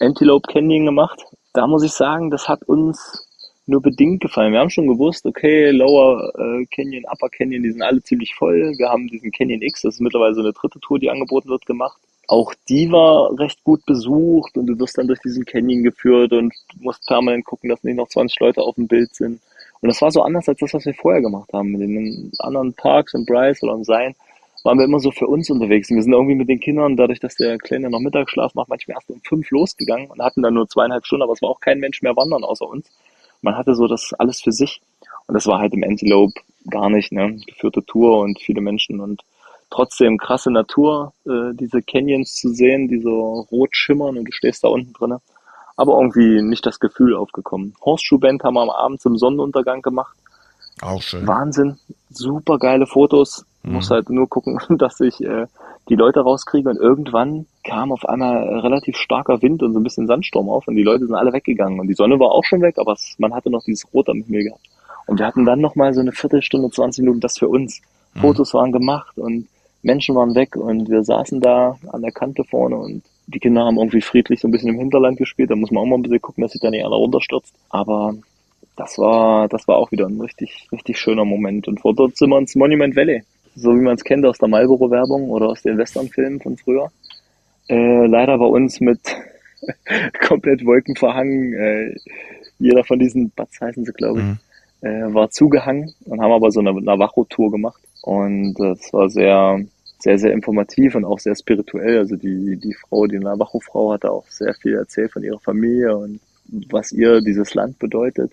Antelope Canyon gemacht. Da muss ich sagen, das hat uns nur bedingt gefallen. Wir haben schon gewusst, okay, Lower äh, Canyon, Upper Canyon, die sind alle ziemlich voll. Wir haben diesen Canyon X, das ist mittlerweile so eine dritte Tour, die angeboten wird, gemacht. Auch die war recht gut besucht und du wirst dann durch diesen Canyon geführt und musst permanent gucken, dass nicht noch 20 Leute auf dem Bild sind. Und das war so anders als das, was wir vorher gemacht haben mit den anderen Parks in Bryce oder im Sein waren wir immer so für uns unterwegs. Und wir sind irgendwie mit den Kindern, dadurch, dass der Kleine noch Mittagsschlaf macht, manchmal erst um fünf losgegangen und hatten dann nur zweieinhalb Stunden, aber es war auch kein Mensch mehr wandern außer uns. Man hatte so das alles für sich. Und das war halt im Antelope gar nicht, ne? Geführte Tour und viele Menschen und trotzdem krasse Natur, äh, diese Canyons zu sehen, die so rot schimmern und du stehst da unten drinne. Aber irgendwie nicht das Gefühl aufgekommen. Horseshoe Band haben wir am Abend zum Sonnenuntergang gemacht. Auch schön. Wahnsinn. Super geile Fotos. Mhm. Muss halt nur gucken, [laughs] dass ich äh, die Leute rauskriege und irgendwann kam auf einmal relativ starker Wind und so ein bisschen Sandsturm auf und die Leute sind alle weggegangen und die Sonne war auch schon weg, aber es, man hatte noch dieses Rot am Himmel gehabt. Und wir hatten dann noch mal so eine Viertelstunde, 20 Minuten das für uns. Mhm. Fotos waren gemacht und Menschen waren weg und wir saßen da an der Kante vorne und die Kinder haben irgendwie friedlich so ein bisschen im Hinterland gespielt. Da muss man auch mal ein bisschen gucken, dass sich da nicht einer runterstürzt. Aber das war, das war auch wieder ein richtig, richtig schöner Moment. Und vor dort sind wir ins Monument Valley so wie man es kennt aus der Marlboro-Werbung oder aus den Western-Filmen von früher. Äh, leider bei uns mit [laughs] komplett wolkenverhangen. Äh, jeder von diesen Bats heißen sie, glaube ich, mhm. äh, war zugehangen und haben aber so eine Navajo-Tour gemacht. Und das war sehr, sehr, sehr informativ und auch sehr spirituell. Also die, die Frau, die Navajo-Frau, hatte auch sehr viel erzählt von ihrer Familie und was ihr dieses Land bedeutet.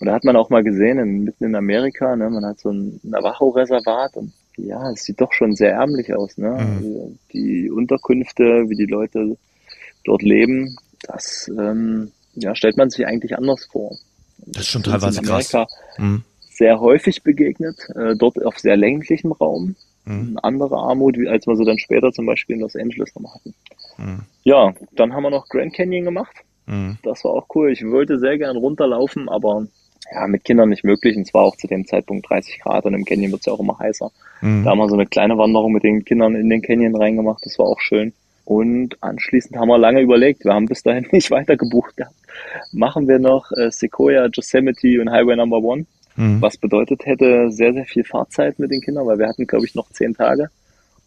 Und da hat man auch mal gesehen, in, mitten in Amerika, ne, man hat so ein Navajo-Reservat und ja, es sieht doch schon sehr ärmlich aus. Ne? Mhm. Also die Unterkünfte, wie die Leute dort leben, das ähm, ja, stellt man sich eigentlich anders vor. Das ist schon teilweise krass. Mhm. Sehr häufig begegnet, äh, dort auf sehr länglichem Raum. Mhm. Eine andere Armut, wie als wir sie dann später zum Beispiel in Los Angeles nochmal hatten. Mhm. Ja, dann haben wir noch Grand Canyon gemacht. Mhm. Das war auch cool. Ich wollte sehr gern runterlaufen, aber ja, mit Kindern nicht möglich. Und zwar auch zu dem Zeitpunkt 30 Grad und im Canyon wird es ja auch immer heißer. Mhm. Da haben wir so eine kleine Wanderung mit den Kindern in den Canyon reingemacht. Das war auch schön. Und anschließend haben wir lange überlegt, wir haben bis dahin [laughs] nicht weiter gebucht gehabt. Machen wir noch äh, Sequoia, Yosemite und Highway Number One? Mhm. Was bedeutet hätte sehr, sehr viel Fahrzeit mit den Kindern, weil wir hatten, glaube ich, noch zehn Tage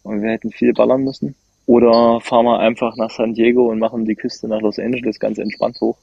und wir hätten viel ballern müssen. Oder fahren wir einfach nach San Diego und machen die Küste nach Los Angeles ganz entspannt hoch.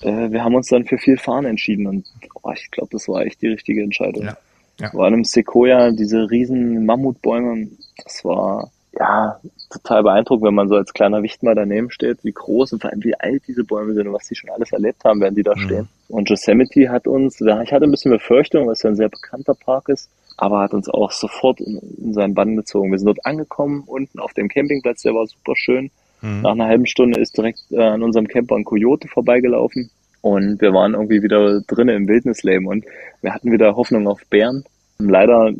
Äh, wir haben uns dann für viel Fahren entschieden und oh, ich glaube, das war echt die richtige Entscheidung. Ja. Ja. Vor allem Sequoia, diese riesen Mammutbäume, das war ja total beeindruckend, wenn man so als kleiner Wicht mal daneben steht, wie groß und vor allem wie alt diese Bäume sind und was die schon alles erlebt haben, während die da mhm. stehen. Und Yosemite hat uns, ich hatte ein bisschen Befürchtung, weil es ja ein sehr bekannter Park ist, aber hat uns auch sofort in, in seinen Bann gezogen. Wir sind dort angekommen, unten auf dem Campingplatz, der war super schön. Mhm. Nach einer halben Stunde ist direkt äh, an unserem Camper ein Coyote vorbeigelaufen und wir waren irgendwie wieder drinnen im Wildnisleben und wir hatten wieder Hoffnung auf Bären. Leider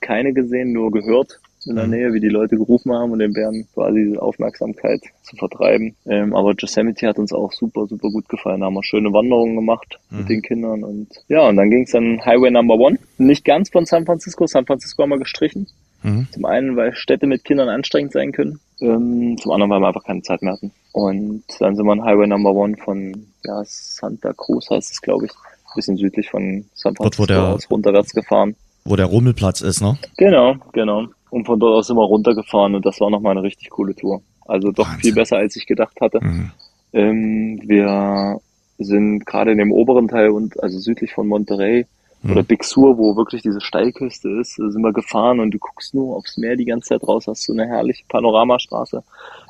keine gesehen, nur gehört in der mhm. Nähe, wie die Leute gerufen haben und den Bären quasi diese Aufmerksamkeit zu vertreiben. Ähm, aber Yosemite hat uns auch super, super gut gefallen. Da haben wir schöne Wanderungen gemacht mhm. mit den Kindern und ja, und dann ging es dann Highway Number One. Nicht ganz von San Francisco. San Francisco haben wir gestrichen. Mhm. Zum einen, weil Städte mit Kindern anstrengend sein können. Ähm, zum anderen, weil wir einfach keine Zeit mehr hatten. Und dann sind wir in Highway Number One von ja, Santa Cruz heißt es, glaube ich. bisschen südlich von San Francisco Dort, wo der, aus runterwärts gefahren. Wo der Rummelplatz ist, ne? Genau, genau. Und von dort aus sind wir runtergefahren und das war nochmal eine richtig coole Tour. Also doch Wahnsinn. viel besser, als ich gedacht hatte. Mhm. Ähm, wir sind gerade in dem oberen Teil und also südlich von Monterey mhm. oder Big Sur, wo wirklich diese Steilküste ist, sind wir gefahren und du guckst nur aufs Meer die ganze Zeit raus, hast so eine herrliche Panoramastraße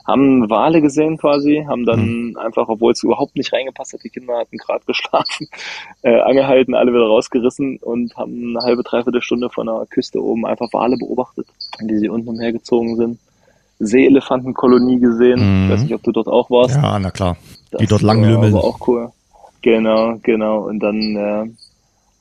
haben Wale gesehen quasi, haben dann mhm. einfach, obwohl es überhaupt nicht reingepasst hat, die Kinder hatten gerade [laughs] geschlafen, äh, angehalten, alle wieder rausgerissen und haben eine halbe, dreiviertel Stunde von der Küste oben einfach Wale beobachtet, die sie unten umhergezogen sind. Seeelefantenkolonie gesehen. Mhm. Ich weiß nicht, ob du dort auch warst. Ja, na klar. Das die dort lang lümmeln. War auch cool. Genau, genau. Und dann äh,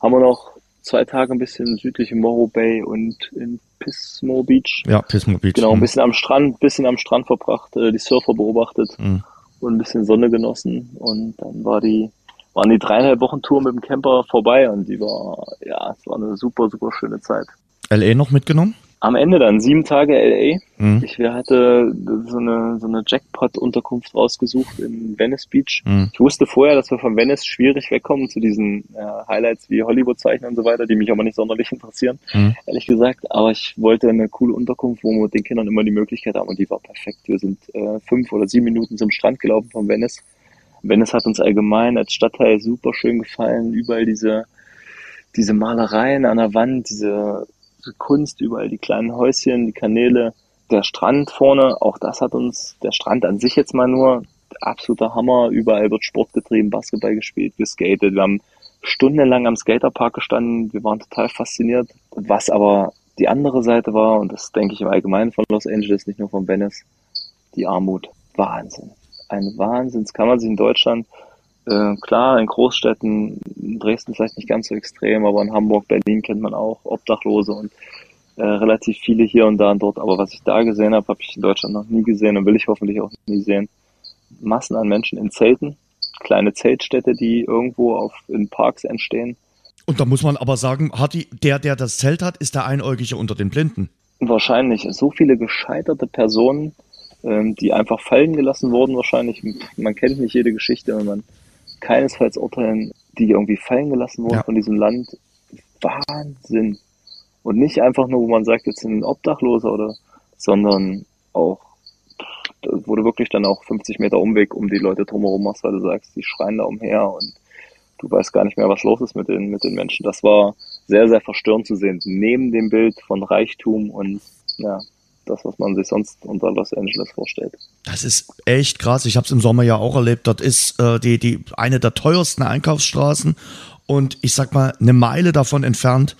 haben wir noch zwei Tage ein bisschen südlich in Morro Bay und in Pismo Beach. Ja, Pismo Beach. Genau, ein bisschen am Strand, bisschen am Strand verbracht, äh, die Surfer beobachtet mhm. und ein bisschen Sonne genossen. Und dann war die, waren die dreieinhalb Wochen Tour mit dem Camper vorbei und die war, ja, es war eine super, super schöne Zeit. LA noch mitgenommen? Am Ende dann sieben Tage LA. Mhm. Ich hatte so eine, so eine Jackpot-Unterkunft rausgesucht in Venice Beach. Mhm. Ich wusste vorher, dass wir von Venice schwierig wegkommen zu diesen äh, Highlights wie Hollywood-Zeichen und so weiter, die mich aber nicht sonderlich [laughs] interessieren, mhm. ehrlich gesagt. Aber ich wollte eine coole Unterkunft, wo wir mit den Kindern immer die Möglichkeit haben und die war perfekt. Wir sind äh, fünf oder sieben Minuten zum Strand gelaufen von Venice. Venice hat uns allgemein als Stadtteil super schön gefallen. Überall diese diese Malereien an der Wand, diese Kunst, überall die kleinen Häuschen, die Kanäle, der Strand vorne, auch das hat uns, der Strand an sich jetzt mal nur, absoluter Hammer, überall wird Sport getrieben, Basketball gespielt, geskatet, wir haben stundenlang am Skaterpark gestanden, wir waren total fasziniert, was aber die andere Seite war, und das denke ich im Allgemeinen von Los Angeles, nicht nur von Venice, die Armut. Wahnsinn. Ein Wahnsinn. Das kann man sich in Deutschland äh, klar, in Großstädten, in Dresden vielleicht nicht ganz so extrem, aber in Hamburg, Berlin kennt man auch Obdachlose und äh, relativ viele hier und da und dort. Aber was ich da gesehen habe, habe ich in Deutschland noch nie gesehen und will ich hoffentlich auch nie sehen. Massen an Menschen in Zelten, kleine Zeltstädte, die irgendwo auf in Parks entstehen. Und da muss man aber sagen, hat die, der, der das Zelt hat, ist der Einäugige unter den Blinden. Wahrscheinlich. So viele gescheiterte Personen, ähm, die einfach fallen gelassen wurden, wahrscheinlich. Man kennt nicht jede Geschichte, wenn man keinesfalls urteilen, die irgendwie fallen gelassen wurden ja. von diesem Land. Wahnsinn. Und nicht einfach nur, wo man sagt, jetzt sind Obdachloser oder, sondern auch, wo du wirklich dann auch 50 Meter Umweg um die Leute drumherum machst, weil du sagst, die schreien da umher und du weißt gar nicht mehr, was los ist mit den, mit den Menschen. Das war sehr, sehr verstörend zu sehen. Neben dem Bild von Reichtum und ja, das, was man sich sonst unter Los Angeles vorstellt. Das ist echt krass. Ich habe es im Sommer ja auch erlebt. Dort ist äh, die, die eine der teuersten Einkaufsstraßen und ich sag mal eine Meile davon entfernt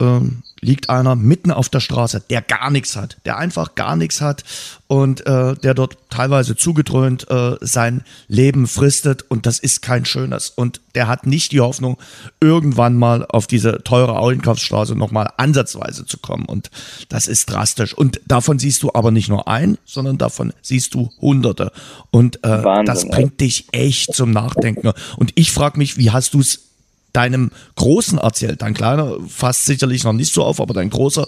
ähm, liegt einer mitten auf der Straße, der gar nichts hat, der einfach gar nichts hat und äh, der dort teilweise zugedröhnt äh, sein Leben fristet und das ist kein schönes. Und der hat nicht die Hoffnung, irgendwann mal auf diese teure Einkaufsstraße nochmal ansatzweise zu kommen. Und das ist drastisch. Und davon siehst du aber nicht nur ein, sondern davon siehst du Hunderte. Und äh, Wahnsinn, das bringt dich echt zum Nachdenken. Und ich frage mich, wie hast du es deinem Großen erzählt. Dein Kleiner fasst sicherlich noch nicht so auf, aber dein Großer,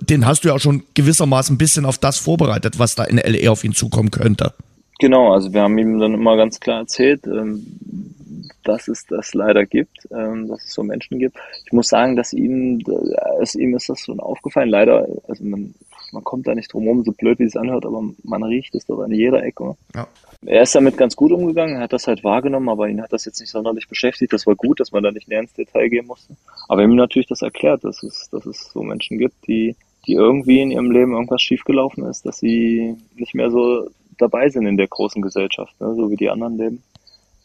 den hast du ja schon gewissermaßen ein bisschen auf das vorbereitet, was da in LE auf ihn zukommen könnte. Genau, also wir haben ihm dann immer ganz klar erzählt, ähm, dass es das leider gibt, ähm, dass es so Menschen gibt. Ich muss sagen, dass ihm, es, ihm ist das schon aufgefallen, leider, also man, man kommt da nicht drum rum, so blöd wie es anhört, aber man riecht es doch an jeder Ecke. Ja. Er ist damit ganz gut umgegangen, hat das halt wahrgenommen, aber ihn hat das jetzt nicht sonderlich beschäftigt. Das war gut, dass man da nicht näher ins Detail gehen musste. Aber ihm natürlich das erklärt, dass es, dass es so Menschen gibt, die, die irgendwie in ihrem Leben irgendwas schiefgelaufen ist, dass sie nicht mehr so dabei sind in der großen Gesellschaft, ne, so wie die anderen leben.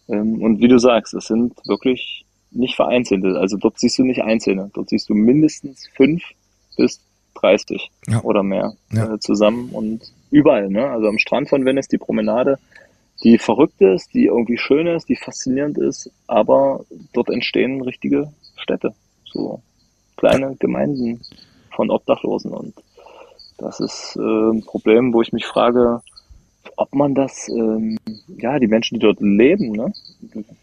Ähm, und wie du sagst, es sind wirklich nicht vereinzelte. Also dort siehst du nicht Einzelne. Dort siehst du mindestens fünf bis 30 ja. oder mehr ja. äh, zusammen und überall. Ne? Also am Strand von Venice die Promenade die verrückt ist, die irgendwie schön ist, die faszinierend ist, aber dort entstehen richtige Städte, so kleine Gemeinden von Obdachlosen und das ist äh, ein Problem, wo ich mich frage, ob man das, ähm, ja, die Menschen, die dort leben, ne,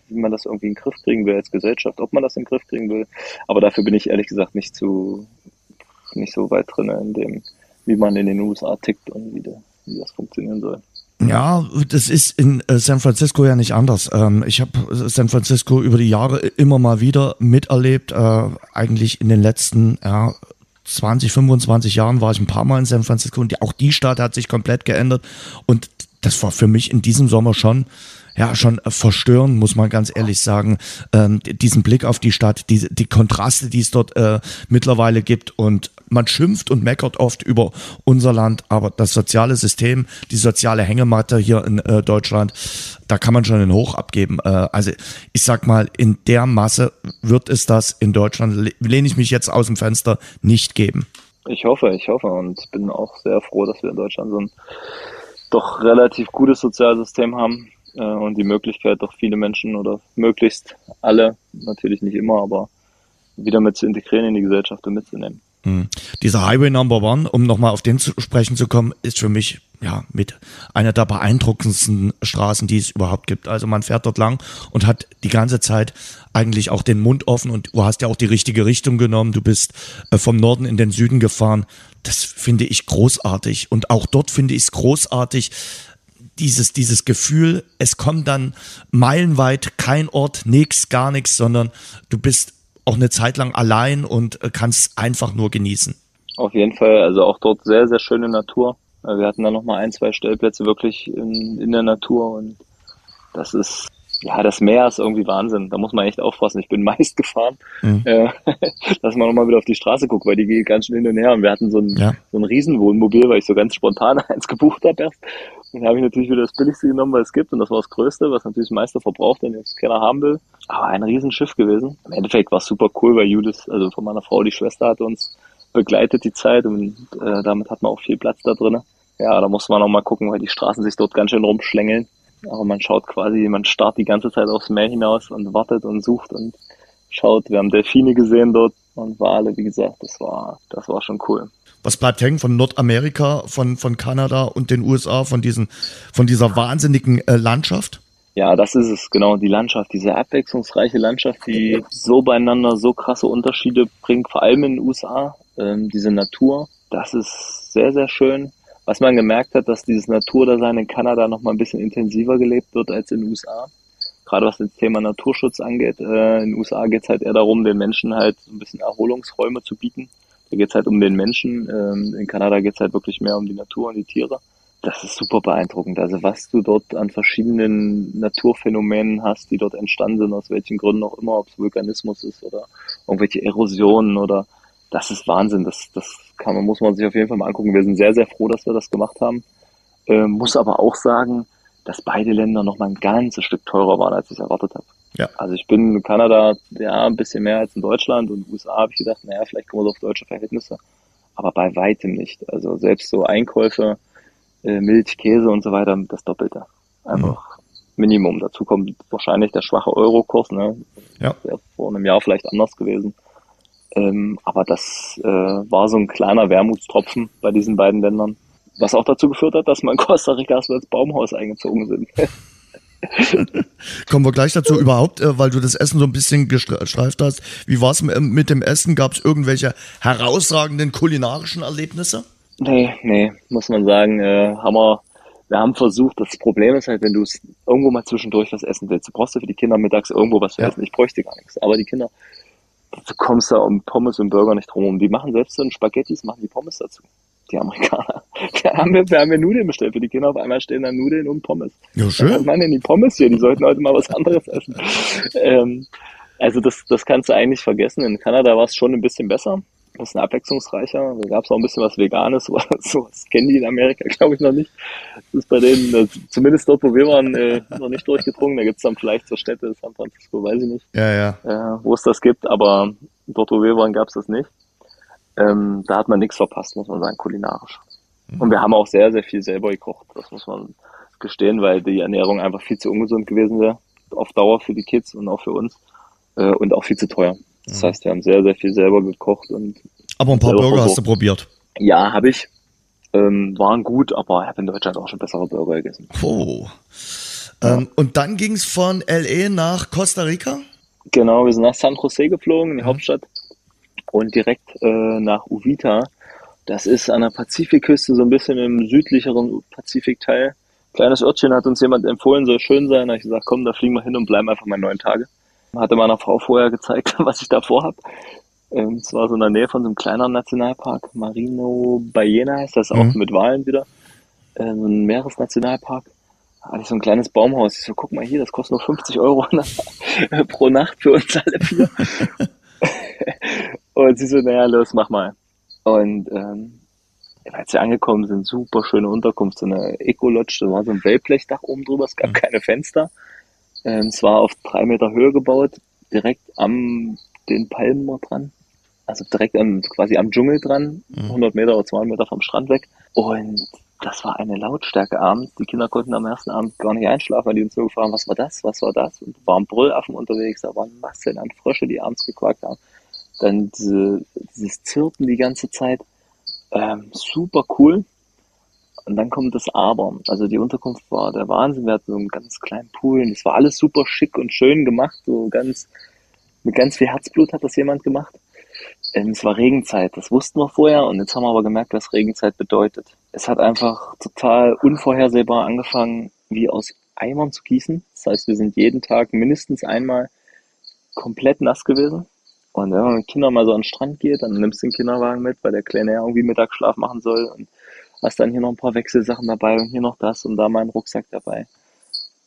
wie man das irgendwie in den Griff kriegen will als Gesellschaft, ob man das in den Griff kriegen will. Aber dafür bin ich ehrlich gesagt nicht zu, nicht so weit drin in dem, wie man in den USA tickt und wie, de, wie das funktionieren soll. Ja, das ist in äh, San Francisco ja nicht anders. Ähm, ich habe San Francisco über die Jahre immer mal wieder miterlebt. Äh, eigentlich in den letzten ja, 20, 25 Jahren war ich ein paar Mal in San Francisco und auch die Stadt hat sich komplett geändert. Und das war für mich in diesem Sommer schon ja schon verstörend, muss man ganz ehrlich sagen. Ähm, diesen Blick auf die Stadt, die, die Kontraste, die es dort äh, mittlerweile gibt und man schimpft und meckert oft über unser Land, aber das soziale System, die soziale Hängematte hier in äh, Deutschland, da kann man schon einen Hoch abgeben. Äh, also ich sag mal, in der Masse wird es das in Deutschland, lehne ich mich jetzt aus dem Fenster, nicht geben. Ich hoffe, ich hoffe und bin auch sehr froh, dass wir in Deutschland so ein doch relativ gutes Sozialsystem haben äh, und die Möglichkeit, doch viele Menschen oder möglichst alle, natürlich nicht immer, aber wieder mit zu integrieren in die Gesellschaft und mitzunehmen. Mhm. Dieser Highway Number One, um nochmal auf den zu sprechen zu kommen, ist für mich ja mit einer der beeindruckendsten Straßen, die es überhaupt gibt. Also man fährt dort lang und hat die ganze Zeit eigentlich auch den Mund offen und du hast ja auch die richtige Richtung genommen. Du bist äh, vom Norden in den Süden gefahren. Das finde ich großartig und auch dort finde ich es großartig, dieses, dieses Gefühl, es kommt dann meilenweit kein Ort, nichts, gar nichts, sondern du bist auch eine Zeit lang allein und äh, kannst einfach nur genießen. Auf jeden Fall, also auch dort sehr, sehr schöne Natur. Äh, wir hatten da nochmal ein, zwei Stellplätze wirklich in, in der Natur und das ist, ja, das Meer ist irgendwie Wahnsinn. Da muss man echt aufpassen. Ich bin [laughs] meist gefahren, mhm. äh, [laughs] dass man nochmal wieder auf die Straße guckt, weil die geht ganz schön hin und her. Und wir hatten so ein, ja. so ein Riesenwohnmobil, weil ich so ganz spontan [laughs] eins gebucht habe erst. Dann habe ich natürlich wieder das billigste genommen, was es gibt. Und das war das Größte, was natürlich das meiste verbraucht, wenn jetzt keiner haben will. Aber ein Riesenschiff gewesen. Im Endeffekt war es super cool, weil Judith, also von meiner Frau, die Schwester, hat uns begleitet die Zeit und äh, damit hat man auch viel Platz da drin. Ja, da muss man auch mal gucken, weil die Straßen sich dort ganz schön rumschlängeln. Aber man schaut quasi, man starrt die ganze Zeit aufs Meer hinaus und wartet und sucht und schaut. Wir haben Delfine gesehen dort und Wale, wie gesagt, das war, das war schon cool was bleibt hängen von Nordamerika, von, von Kanada und den USA, von, diesen, von dieser wahnsinnigen äh, Landschaft? Ja, das ist es, genau, die Landschaft, diese abwechslungsreiche Landschaft, die so beieinander so krasse Unterschiede bringt, vor allem in den USA, ähm, diese Natur, das ist sehr, sehr schön. Was man gemerkt hat, dass dieses Naturdasein in Kanada noch mal ein bisschen intensiver gelebt wird als in den USA. Gerade was das Thema Naturschutz angeht. Äh, in den USA geht es halt eher darum, den Menschen halt ein bisschen Erholungsräume zu bieten da geht es halt um den Menschen. Ähm, in Kanada geht es halt wirklich mehr um die Natur und die Tiere. das ist super beeindruckend. Also was du dort an verschiedenen Naturphänomenen hast, die dort entstanden sind, aus welchen Gründen auch immer, ob es Vulkanismus ist oder irgendwelche Erosionen oder das ist Wahnsinn. Das, das kann man, muss man sich auf jeden Fall mal angucken. Wir sind sehr, sehr froh, dass wir das gemacht haben. Ähm, muss aber auch sagen, dass beide Länder noch mal ein ganzes Stück teurer waren, als ich erwartet habe. Ja. Also ich bin in Kanada ja ein bisschen mehr als in Deutschland und in den USA habe ich gedacht, naja, vielleicht kommen wir so auf deutsche Verhältnisse. Aber bei weitem nicht. Also selbst so Einkäufe, äh, Milch, Käse und so weiter, das Doppelte. Einfach mhm. Minimum. Dazu kommt wahrscheinlich der schwache Eurokurs, ne? Ja. Wäre vor einem Jahr vielleicht anders gewesen. Ähm, aber das äh, war so ein kleiner Wermutstropfen bei diesen beiden Ländern. Was auch dazu geführt hat, dass wir in Costa Rica erstmal ins Baumhaus eingezogen sind. [laughs] [laughs] Kommen wir gleich dazu überhaupt, äh, weil du das Essen so ein bisschen gestreift hast. Wie war es mit dem Essen? Gab es irgendwelche herausragenden kulinarischen Erlebnisse? Nee, nee, muss man sagen, äh, haben wir, wir haben versucht, das Problem ist halt, wenn du irgendwo mal zwischendurch was essen willst, du brauchst ja für die Kinder mittags irgendwo was zu ja. essen. Ich bräuchte gar nichts, aber die Kinder, du kommst da um Pommes und Burger nicht drum Die machen selbst so ein Spaghettis, machen die Pommes dazu die Amerikaner. [laughs] Da haben wir, wir haben ja Nudeln bestellt für die Kinder. Auf einmal stehen da Nudeln und Pommes. Ja, schön. Was meinen denn die Pommes hier? Die sollten heute mal was anderes essen. Ähm, also das, das kannst du eigentlich vergessen. In Kanada war es schon ein bisschen besser. Ein bisschen abwechslungsreicher. Da gab es auch ein bisschen was Veganes. [laughs] So was kennen die in Amerika, glaube ich, noch nicht. Das ist bei denen, äh, zumindest dort, wo wir waren, äh, noch nicht durchgedrungen. Da gibt es dann vielleicht so Städte, San Francisco, weiß ich nicht. Ja, ja. Äh, wo es das gibt. Aber dort, wo wir waren, gab es das nicht. Ähm, da hat man nichts verpasst, muss man sagen, kulinarisch. Mhm. Und wir haben auch sehr, sehr viel selber gekocht, das muss man gestehen, weil die Ernährung einfach viel zu ungesund gewesen wäre, auf Dauer für die Kids und auch für uns äh, und auch viel zu teuer. Das mhm. heißt, wir haben sehr, sehr viel selber gekocht und. Aber ein paar Burger versucht. hast du probiert? Ja, habe ich. Ähm, waren gut, aber ich habe in Deutschland auch schon bessere Burger gegessen. Oh. Ja. Ähm, und dann ging es von LA nach Costa Rica? Genau, wir sind nach San Jose geflogen, in die mhm. Hauptstadt und direkt äh, nach Uvita. Das ist an der Pazifikküste, so ein bisschen im südlicheren Pazifikteil. Kleines Örtchen hat uns jemand empfohlen, soll schön sein. Da habe ich gesagt, komm, da fliegen wir hin und bleiben einfach mal neun Tage. Hatte meiner Frau vorher gezeigt, [laughs] was ich da vorhab. Ähm, es war so in der Nähe von so einem kleineren Nationalpark. Marino Ballena heißt das, auch mhm. mit Wahlen wieder. Äh, so ein Meeresnationalpark. Da hatte ich so ein kleines Baumhaus. Ich so, guck mal hier, das kostet nur 50 Euro [laughs] pro Nacht für uns alle vier. [laughs] Und sie so, naja, los, mach mal. Und ähm, als wir angekommen sind, super schöne Unterkunft, so eine Eco-Lodge, da war so ein Wellblechdach oben drüber, es gab mhm. keine Fenster. Ähm, es war auf drei Meter Höhe gebaut, direkt am den Palmen dran. Also direkt am, quasi am Dschungel dran, mhm. 100 Meter oder 200 Meter vom Strand weg. Und das war eine Lautstärke abends. Die Kinder konnten am ersten Abend gar nicht einschlafen, weil die uns so gefragt haben, was war das, was war das? Und waren Brüllaffen unterwegs, da waren Massen an Frösche, die abends gequakt haben dann diese, dieses Zirpen die ganze Zeit. Ähm, super cool. Und dann kommt das Aber. Also die Unterkunft war der Wahnsinn. Wir hatten so einen ganz kleinen Pool und es war alles super schick und schön gemacht. So ganz, mit ganz viel Herzblut hat das jemand gemacht. Ähm, es war Regenzeit, das wussten wir vorher und jetzt haben wir aber gemerkt, was Regenzeit bedeutet. Es hat einfach total unvorhersehbar angefangen, wie aus Eimern zu gießen. Das heißt, wir sind jeden Tag mindestens einmal komplett nass gewesen. Und wenn man mit Kindern mal so an den Strand geht, dann nimmst du den Kinderwagen mit, weil der Kleine ja irgendwie Mittagsschlaf machen soll und hast dann hier noch ein paar Wechselsachen dabei und hier noch das und da mal einen Rucksack dabei.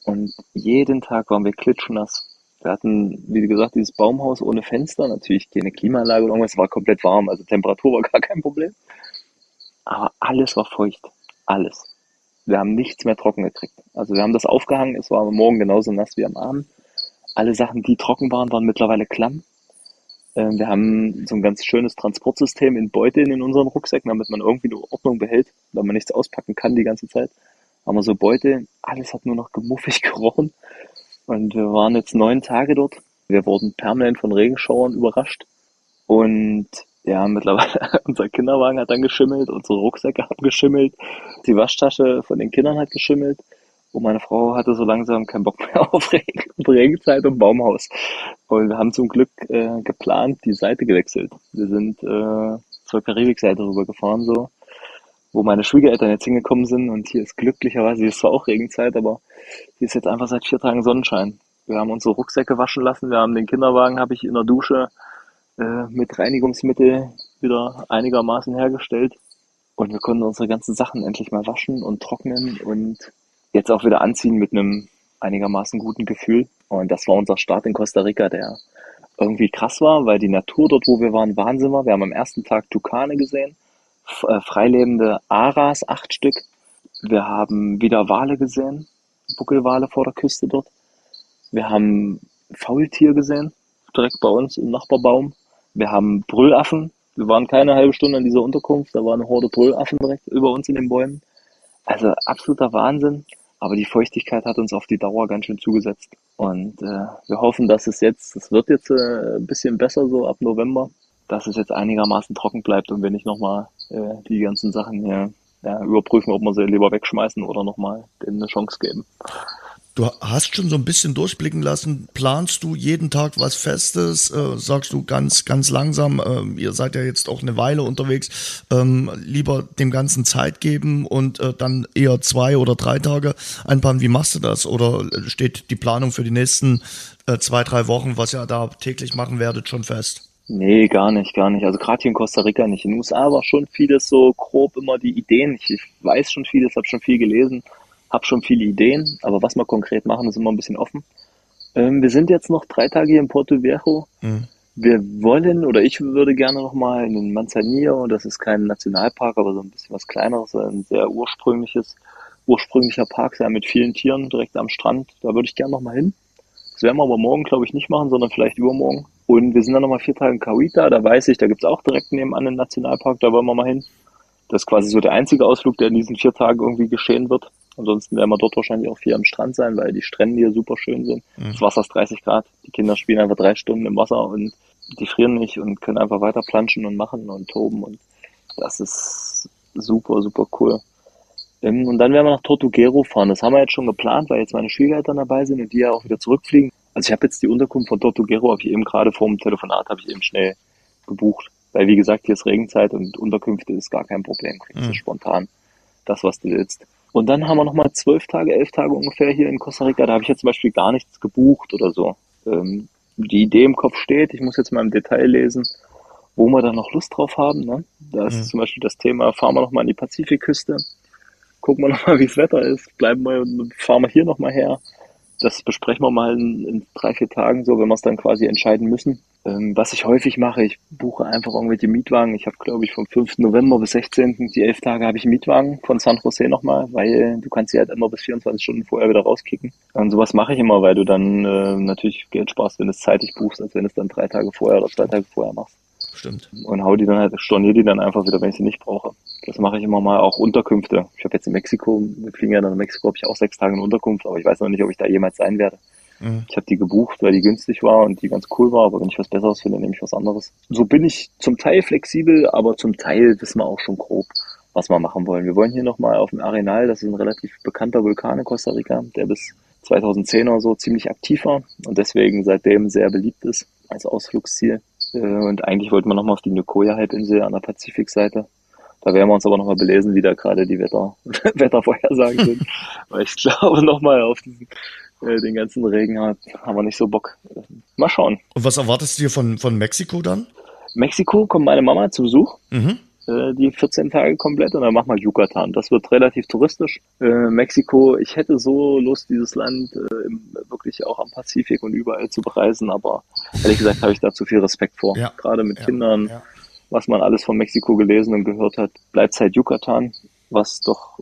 Und jeden Tag waren wir klitschnass. Wir hatten, wie gesagt, dieses Baumhaus ohne Fenster, natürlich keine Klimaanlage oder irgendwas, war komplett warm, also Temperatur war [laughs] gar kein Problem. Aber alles war feucht. Alles. Wir haben nichts mehr trocken gekriegt. Also wir haben das aufgehangen, es war am Morgen genauso nass wie am Abend. Alle Sachen, die trocken waren, waren mittlerweile klamm. Ähm, wir haben so ein ganz schönes Transportsystem in Beuteln in unseren Rucksäcken, damit man irgendwie eine Ordnung behält, weil man nichts auspacken kann die ganze Zeit. Haben wir so Beutel, alles hat nur noch gemuffig [laughs] gerochen. Und wir waren jetzt neun Tage dort. Wir wurden permanent von Regenschauern überrascht. Und ja, mittlerweile, [laughs] unser Kinderwagen hat dann geschimmelt, unsere Rucksäcke haben geschimmelt, die Waschtasche von den Kindern hat geschimmelt. Und meine Frau hatte so langsam keinen Bock mehr [laughs] auf Regen, Regenzeit und Baumhaus. Und wir haben zum Glück äh, geplant die Seite gewechselt. Wir sind äh, zur Karibikseite rübergefahren, so, wo meine Schwiegereltern jetzt hingekommen sind. Und hier ist glücklicherweise, hier ist zwar auch Regenzeit, aber hier ist jetzt einfach seit vier Tagen Sonnenschein. Wir haben unsere Rucksäcke waschen lassen. Wir haben den Kinderwagen, habe ich in der Dusche äh, mit Reinigungsmittel wieder einigermaßen hergestellt. Und wir konnten unsere ganzen Sachen endlich mal waschen und trocknen und jetzt auch wieder anziehen mit einem einigermaßen guten Gefühl. Und das war unser Start in Costa Rica, der irgendwie krass war, weil die Natur dort, wo wir waren, Wahnsinn war. Wir haben am ersten Tag Tukane gesehen, äh, freilebende Aras, acht Stück. Wir haben wieder Wale gesehen, Buckelwale vor der Küste dort. Wir haben Faultier gesehen, direkt bei uns im Nachbarbaum. Wir haben Brüllaffen. Wir waren keine halbe Stunde in dieser Unterkunft, da war eine Horde Brüllaffen direkt über uns in den Bäumen. Also absoluter Wahnsinn. Aber die Feuchtigkeit hat uns auf die Dauer ganz schön zugesetzt. Und äh, wir hoffen, dass es jetzt, es wird jetzt äh, ein bisschen besser so ab November, dass es jetzt einigermaßen trocken bleibt und wir nicht nochmal äh, die ganzen Sachen hier ja, überprüfen, ob wir sie lieber wegschmeißen oder nochmal denen eine Chance geben. Du hast schon so ein bisschen durchblicken lassen. Planst du jeden Tag was Festes? Äh, sagst du ganz, ganz langsam, äh, ihr seid ja jetzt auch eine Weile unterwegs, ähm, lieber dem Ganzen Zeit geben und äh, dann eher zwei oder drei Tage einplanen. Wie machst du das? Oder steht die Planung für die nächsten äh, zwei, drei Wochen, was ihr da täglich machen werdet, schon fest? Nee, gar nicht, gar nicht. Also gerade hier in Costa Rica nicht. In den USA war schon vieles so grob immer die Ideen. Ich, ich weiß schon vieles, habe schon viel gelesen habe schon viele Ideen, aber was wir konkret machen, ist immer ein bisschen offen. Ähm, wir sind jetzt noch drei Tage hier in Porto Viejo. Mhm. Wir wollen oder ich würde gerne noch mal in den Manzanillo, das ist kein Nationalpark, aber so ein bisschen was kleineres, ein sehr ursprüngliches, ursprünglicher Park sein mit vielen Tieren direkt am Strand. Da würde ich gerne noch mal hin. Das werden wir aber morgen, glaube ich, nicht machen, sondern vielleicht übermorgen. Und wir sind dann noch mal vier Tage in Kawita, da weiß ich, da gibt es auch direkt nebenan einen Nationalpark, da wollen wir mal hin. Das ist quasi so der einzige Ausflug, der in diesen vier Tagen irgendwie geschehen wird. Ansonsten werden wir dort wahrscheinlich auch viel am Strand sein, weil die Strände hier super schön sind. Mhm. Das Wasser ist 30 Grad. Die Kinder spielen einfach drei Stunden im Wasser und die frieren nicht und können einfach weiter planschen und machen und toben. Und das ist super, super cool. Ähm, und dann werden wir nach Tortuguero fahren. Das haben wir jetzt schon geplant, weil jetzt meine Schwiegereltern dabei sind und die ja auch wieder zurückfliegen. Also ich habe jetzt die Unterkunft von Tortuguero, habe ich eben gerade vor dem Telefonat, habe ich eben schnell gebucht. Weil wie gesagt, hier ist Regenzeit und Unterkünfte ist gar kein Problem. Kriegst du mhm. spontan das, was du willst. Und dann haben wir nochmal zwölf Tage, elf Tage ungefähr hier in Costa Rica. Da habe ich jetzt zum Beispiel gar nichts gebucht oder so. Ähm, die Idee im Kopf steht. Ich muss jetzt mal im Detail lesen, wo wir da noch Lust drauf haben. Ne? Da ist mhm. zum Beispiel das Thema, fahren wir nochmal an die Pazifikküste. Gucken wir nochmal, wie das Wetter ist. Bleiben wir, fahren wir hier nochmal her. Das besprechen wir mal in, in drei, vier Tagen so, wenn wir es dann quasi entscheiden müssen. Ähm, was ich häufig mache, ich buche einfach irgendwelche Mietwagen. Ich habe, glaube ich, vom 5. November bis 16. die elf Tage habe ich Mietwagen von San Jose nochmal, weil du kannst sie halt immer bis 24 Stunden vorher wieder rauskicken. Und sowas mache ich immer, weil du dann äh, natürlich Geld sparst, wenn du es zeitig buchst, als wenn du es dann drei Tage vorher oder zwei Tage vorher machst. Stimmt. Und hau die dann halt, stornier die dann einfach wieder, wenn ich sie nicht brauche. Das mache ich immer mal auch Unterkünfte. Ich habe jetzt in Mexiko, wir fliegen ja dann in Mexiko, habe ich auch sechs Tage in Unterkunft, aber ich weiß noch nicht, ob ich da jemals sein werde. Mhm. Ich habe die gebucht, weil die günstig war und die ganz cool war, aber wenn ich was Besseres finde, nehme ich was anderes. So bin ich zum Teil flexibel, aber zum Teil wissen wir auch schon grob, was wir machen wollen. Wir wollen hier nochmal auf dem Arenal, das ist ein relativ bekannter Vulkan in Costa Rica, der bis 2010 oder so ziemlich aktiv war und deswegen seitdem sehr beliebt ist als Ausflugsziel. Äh, und eigentlich wollten wir nochmal auf die Nicoya-Halbinsel an der Pazifikseite. Da werden wir uns aber nochmal belesen, wie da gerade die Wetter, [laughs] Wettervorhersagen sind. [laughs] Weil ich glaube, nochmal auf diesen äh, den ganzen Regen hat, haben wir nicht so Bock. Mal schauen. Und was erwartest du dir von, von Mexiko dann? Mexiko kommt meine Mama zu Besuch. Mhm. Äh, die 14 Tage komplett und dann machen wir Yucatan. Das wird relativ touristisch. Äh, Mexiko, ich hätte so Lust, dieses Land äh, wirklich auch am Pazifik und überall zu bereisen, aber ehrlich gesagt habe ich da zu viel Respekt vor. Ja. Gerade mit ja. Kindern, ja. was man alles von Mexiko gelesen und gehört hat, bleibt halt Yucatan, was doch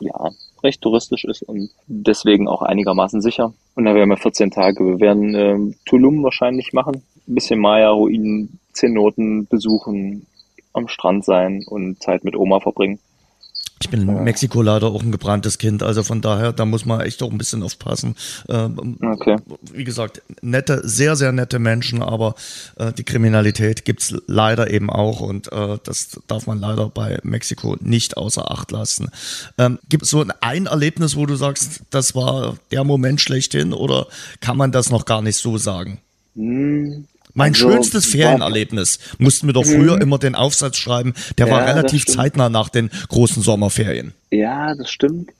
ja recht touristisch ist und deswegen auch einigermaßen sicher. Und da werden wir 14 Tage. Wir werden äh, Tulum wahrscheinlich machen, ein bisschen Maya-Ruinen, Zenoten besuchen, am Strand sein und Zeit mit Oma verbringen. Ich bin in Mexiko leider auch ein gebranntes Kind, also von daher, da muss man echt auch ein bisschen aufpassen. Ähm, okay. Wie gesagt, nette, sehr, sehr nette Menschen, aber äh, die Kriminalität gibt's leider eben auch und äh, das darf man leider bei Mexiko nicht außer Acht lassen. Ähm, Gibt es so ein Erlebnis, wo du sagst, das war der Moment schlechthin oder kann man das noch gar nicht so sagen? Hm, mein also, schönstes Ferienerlebnis. Mussten wir doch früher mhm. immer den Aufsatz schreiben. Der ja, war relativ zeitnah nach den großen Sommerferien. Ja, das stimmt.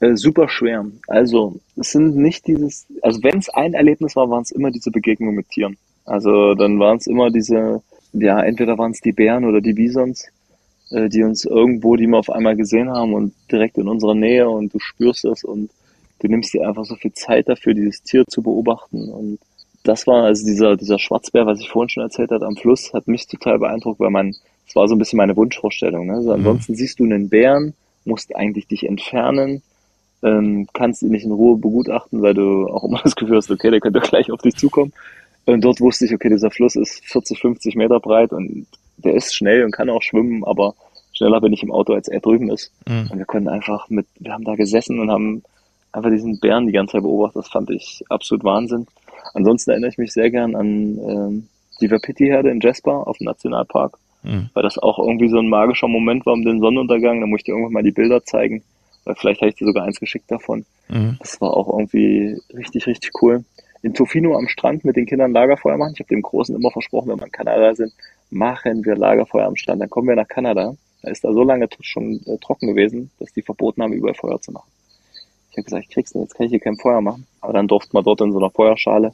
Äh, super schwer. Also, es sind nicht dieses, also wenn es ein Erlebnis war, waren es immer diese Begegnungen mit Tieren. Also, dann waren es immer diese, ja, entweder waren es die Bären oder die Bisons. äh, die uns irgendwo, die wir auf einmal gesehen haben und direkt in unserer Nähe und du spürst es und du nimmst dir einfach so viel Zeit dafür, dieses Tier zu beobachten und das war also dieser, dieser Schwarzbär, was ich vorhin schon erzählt habe, am Fluss, hat mich total beeindruckt, weil man, es war so ein bisschen meine Wunschvorstellung. Ne? Also mhm. ansonsten siehst du einen Bären, musst eigentlich dich entfernen, ähm, kannst ihn nicht in Ruhe begutachten, weil du auch immer das Gefühl hast, okay, der könnte [laughs] gleich auf dich zukommen. Und dort wusste ich, okay, dieser Fluss ist 40, 50 Meter breit und der ist schnell und kann auch schwimmen, aber schneller bin ich im Auto, als er drüben ist. Mhm. Und wir konnten einfach mit, wir haben da gesessen und haben einfach diesen Bären die ganze Zeit beobachtet. Das fand ich absolut Wahnsinn. Ansonsten erinnere ich mich sehr gern an ähm, die Wapiti-Herde in Jasper auf dem Nationalpark, mhm. weil das auch irgendwie so ein magischer Moment war um den Sonnenuntergang. Da musste ich irgendwann mal die Bilder zeigen, weil vielleicht habe ich dir sogar eins geschickt davon. Mhm. Das war auch irgendwie richtig, richtig cool. In Tofino am Strand mit den Kindern Lagerfeuer machen. Ich habe dem Großen immer versprochen, wenn wir in Kanada sind, machen wir Lagerfeuer am Strand. Dann kommen wir nach Kanada. Da ist da so lange schon äh, trocken gewesen, dass die verboten haben, überall Feuer zu machen. Ich habe gesagt, ich krieg's nicht, jetzt kann ich hier kein Feuer machen. Aber dann durften wir dort in so einer Feuerschale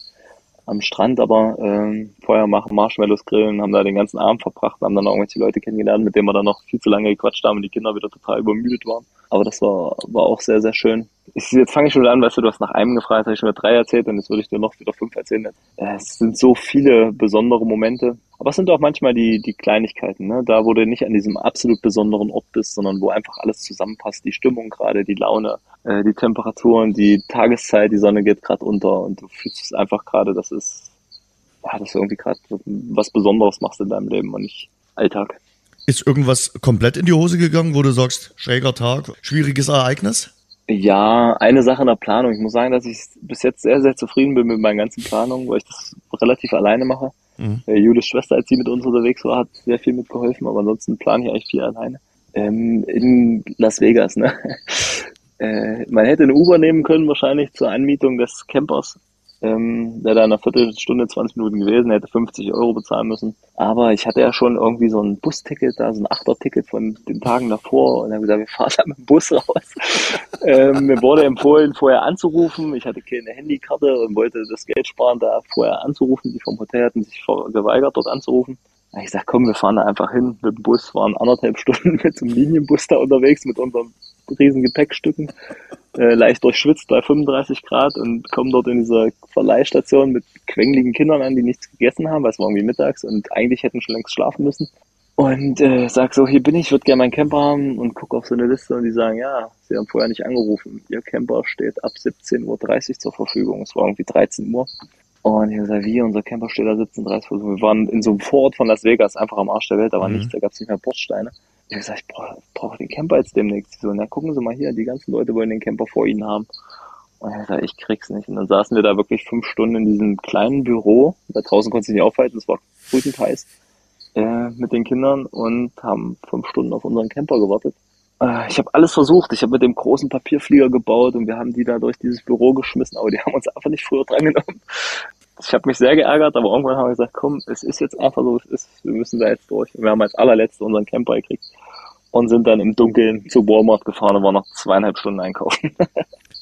am Strand aber ähm, Feuer machen, Marshmallows grillen, haben da den ganzen Abend verbracht, haben dann auch irgendwelche Leute kennengelernt, mit denen wir dann noch viel zu lange gequatscht haben und die Kinder wieder total übermüdet waren. Aber das war, war auch sehr, sehr schön. Ich, jetzt fange ich schon wieder an, weißt du, du hast nach einem gefragt, habe ich schon wieder drei erzählt und jetzt würde ich dir noch wieder fünf erzählen. Es sind so viele besondere Momente. Aber es sind auch manchmal die, die Kleinigkeiten, ne? Da, wo du nicht an diesem absolut besonderen Ort bist, sondern wo einfach alles zusammenpasst. Die Stimmung gerade, die Laune, äh, die Temperaturen, die Tageszeit, die Sonne geht gerade unter und du fühlst es einfach gerade, das ist, ja, das ist irgendwie gerade was Besonderes machst in deinem Leben und nicht Alltag. Ist irgendwas komplett in die Hose gegangen, wo du sagst, schräger Tag, schwieriges Ereignis? Ja, eine Sache in der Planung. Ich muss sagen, dass ich bis jetzt sehr, sehr zufrieden bin mit meinen ganzen Planungen, weil ich das relativ alleine mache. Mhm. Äh, Julis Schwester, als sie mit uns unterwegs war, hat sehr viel mitgeholfen, aber ansonsten plane ich eigentlich viel alleine. Ähm, in Las Vegas, ne? [laughs] äh, man hätte eine Uber nehmen können, wahrscheinlich zur Anmietung des Campers ähm, der da in einer Viertelstunde, 20 Minuten gewesen, hätte 50 Euro bezahlen müssen. Aber ich hatte ja schon irgendwie so ein Busticket da, so ein Achterticket von den Tagen davor und habe gesagt, wir fahren da mit dem Bus raus. [laughs] ähm, mir wurde empfohlen, vorher anzurufen. Ich hatte keine Handykarte und wollte das Geld sparen, da vorher anzurufen. Die vom Hotel hatten sich geweigert, dort anzurufen. Ich sag, komm, wir fahren da einfach hin mit dem Bus, waren anderthalb [laughs] Stunden mit so einem Linienbus da unterwegs mit unserem riesen Gepäckstücken, äh, leicht durchschwitzt bei 35 Grad und kommen dort in dieser Verleihstation mit quengeligen Kindern an, die nichts gegessen haben, weil es war irgendwie mittags und eigentlich hätten schon längst schlafen müssen. Und äh, sag so, hier bin ich, würde gerne meinen Camper haben und gucke auf so eine Liste und die sagen, ja, sie haben vorher nicht angerufen. Ihr Camper steht ab 17.30 Uhr zur Verfügung. Es war irgendwie 13 Uhr. Und ich gesagt, wie, unser Camper steht da 17.30 Uhr. Wir waren in so einem Vorort von Las Vegas, einfach am Arsch der Welt, da war mhm. nichts, da gab es nicht mehr Bordsteine. Ich habe gesagt, ich brauche brauch den Camper jetzt demnächst. Die so, na gucken Sie mal hier, die ganzen Leute wollen den Camper vor Ihnen haben. Und habe gesagt, ich krieg's nicht. Und dann saßen wir da wirklich fünf Stunden in diesem kleinen Büro. Da draußen konnte ich nicht aufhalten, es war brütend heiß, äh, mit den Kindern und haben fünf Stunden auf unseren Camper gewartet. Äh, ich habe alles versucht. Ich habe mit dem großen Papierflieger gebaut und wir haben die da durch dieses Büro geschmissen, aber die [laughs] haben uns einfach nicht früher drangenommen ich habe mich sehr geärgert, aber irgendwann haben wir gesagt, komm, es ist jetzt einfach so, es ist, wir müssen da jetzt durch. Und wir haben als allerletzte unseren Camper gekriegt und sind dann im Dunkeln zu Walmart gefahren und waren noch zweieinhalb Stunden einkaufen.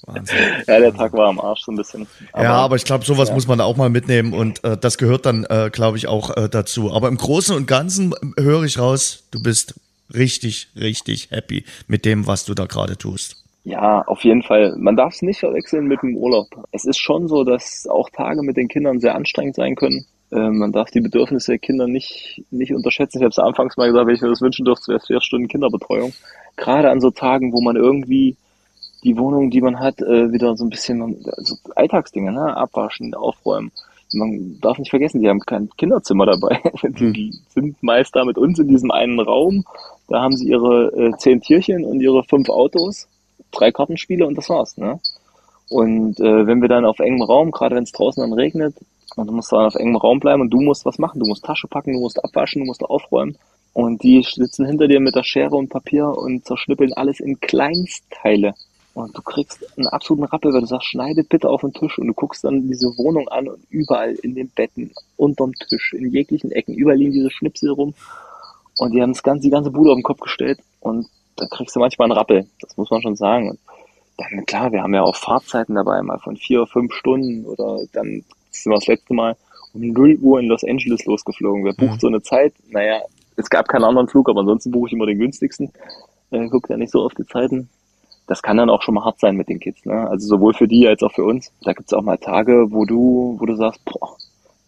Wahnsinn. [laughs] ja, der Tag war am Arsch so ein bisschen. Aber, ja, aber ich glaube, sowas ja. muss man auch mal mitnehmen und äh, das gehört dann, äh, glaube ich, auch äh, dazu. Aber im Großen und Ganzen äh, höre ich raus, du bist richtig, richtig happy mit dem, was du da gerade tust. Ja, auf jeden Fall. Man darf es nicht verwechseln mit dem Urlaub. Es ist schon so, dass auch Tage mit den Kindern sehr anstrengend sein können. Äh, man darf die Bedürfnisse der Kinder nicht, nicht unterschätzen. Ich habe es anfangs mal gesagt, wenn ich mir das wünschen dürfte, wäre es vier Stunden Kinderbetreuung. Gerade an so Tagen, wo man irgendwie die Wohnung, die man hat, äh, wieder so ein bisschen also Alltagsdinge, ne? abwaschen, aufräumen. Man darf nicht vergessen, die haben kein Kinderzimmer dabei. [laughs] Die hm. sind meist da mit uns in diesem einen Raum. Da haben sie ihre äh, zehn Tierchen und ihre fünf Autos drei Kartenspiele und das war's. Ne? Und äh, wenn wir dann auf engem Raum, gerade wenn es draußen dann regnet, und du musst dann auf engem Raum bleiben und du musst was machen, du musst Tasche packen, du musst abwaschen, du musst aufräumen. Und die sitzen hinter dir mit der Schere und Papier und zerschnippeln alles in Kleinstteile. Und du kriegst einen absoluten Rappel, weil du sagst, schneidet bitte auf den Tisch und du guckst dann diese Wohnung an und überall in den Betten, unterm Tisch, in jeglichen Ecken, überall liegen diese Schnipsel rum. Und die haben das ganze, die ganze Bude auf den Kopf gestellt und da kriegst du manchmal einen Rappel. Das muss man schon sagen. Und dann, klar, wir haben ja auch Fahrzeiten dabei, mal von vier, fünf Stunden oder dann sind wir das letzte Mal um 0 Uhr in Los Angeles losgeflogen. Wer bucht mhm. so eine Zeit? Naja, es gab keinen anderen Flug, aber ansonsten buche ich immer den günstigsten. Äh, gucke ja nicht so auf die Zeiten. Das kann dann auch schon mal hart sein mit den Kids. Ne? Also sowohl für die als auch für uns. Da gibt es auch mal Tage, wo du, wo du sagst, boah,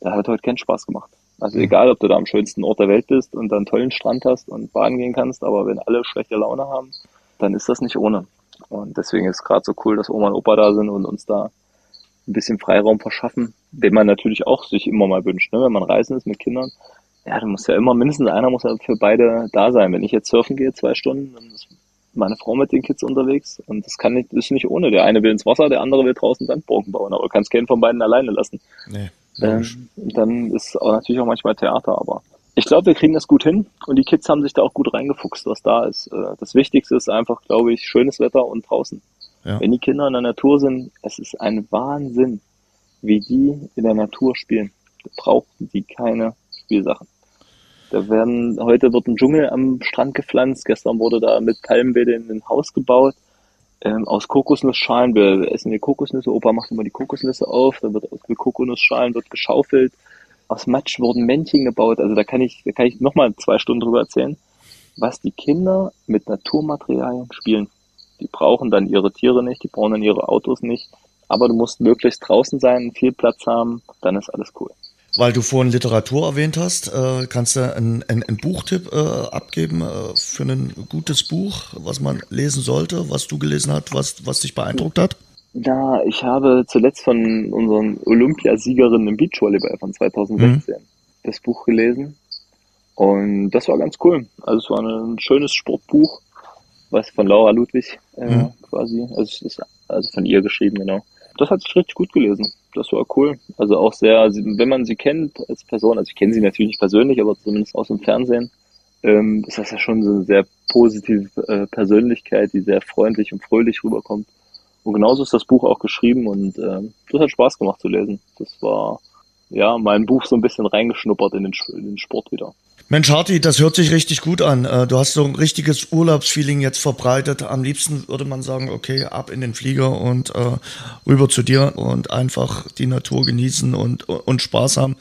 da hat heute keinen Spaß gemacht. Also mhm. egal, ob du da am schönsten Ort der Welt bist und dann einen tollen Strand hast und baden gehen kannst, aber wenn alle schlechte Laune haben, dann ist das nicht ohne. Und deswegen ist es gerade so cool, dass Oma und Opa da sind und uns da ein bisschen Freiraum verschaffen, den man natürlich auch sich immer mal wünscht, ne? wenn man reisen ist mit Kindern. Ja, dann muss ja immer mindestens einer muss ja für beide da sein. Wenn ich jetzt surfen gehe, zwei Stunden, dann ist meine Frau mit den Kids unterwegs und das kann nicht, ist nicht ohne. Der eine will ins Wasser, der andere will draußen Sandburgen bauen, aber du kannst keinen von beiden alleine lassen. Nee, ähm, dann ist auch natürlich auch manchmal Theater, aber ich glaube, wir kriegen das gut hin und die Kids haben sich da auch gut reingefuchst, was da ist. Äh, das Wichtigste ist einfach, glaube ich, schönes Wetter und draußen. Ja. Wenn die Kinder in der Natur sind, es ist ein Wahnsinn, wie die in der Natur spielen. Da brauchen die keine Spielsachen. Da werden, heute wird ein Dschungel am Strand gepflanzt. Gestern wurde da mit Palmbeete in ein Haus gebaut. Ähm, aus Kokosnussschalen. Wir essen die Kokosnüsse. Opa macht immer die Kokosnüsse auf. Da wird aus Kokosnussschalen wird geschaufelt. Aus Matsch wurden Männchen gebaut. Also da kann ich, da kann ich nochmal zwei Stunden drüber erzählen, was die Kinder mit Naturmaterialien spielen. Die brauchen dann ihre Tiere nicht, die brauchen dann ihre Autos nicht. Aber du musst möglichst draußen sein, viel Platz haben, dann ist alles cool. Weil du vorhin Literatur erwähnt hast, äh, kannst du einen, einen, einen Buchtipp äh, abgeben äh, für ein gutes Buch, was man lesen sollte, was du gelesen hast, was, was dich beeindruckt hat? Ja, ich habe zuletzt von unseren Olympiasiegerinnen im Beachvolleyball von 2016 mhm. das Buch gelesen. Und das war ganz cool. Also es war ein schönes Sportbuch, was von Laura Ludwig äh, mhm. quasi, also, ist, also von ihr geschrieben, genau. Das hat sich richtig gut gelesen. Das war cool. Also auch sehr, wenn man sie kennt als Person, also ich kenne sie natürlich nicht persönlich, aber zumindest aus dem Fernsehen, ähm, ist das ja schon so eine sehr positive äh, Persönlichkeit, die sehr freundlich und fröhlich rüberkommt. Und genauso ist das Buch auch geschrieben und äh, das hat Spaß gemacht zu lesen. Das war ja mein Buch so ein bisschen reingeschnuppert in den, in den Sport wieder. Mensch, Harti, das hört sich richtig gut an. Äh, du hast so ein richtiges Urlaubsfeeling jetzt verbreitet. Am liebsten würde man sagen, okay, ab in den Flieger und äh, rüber zu dir und einfach die Natur genießen und, und Spaß haben.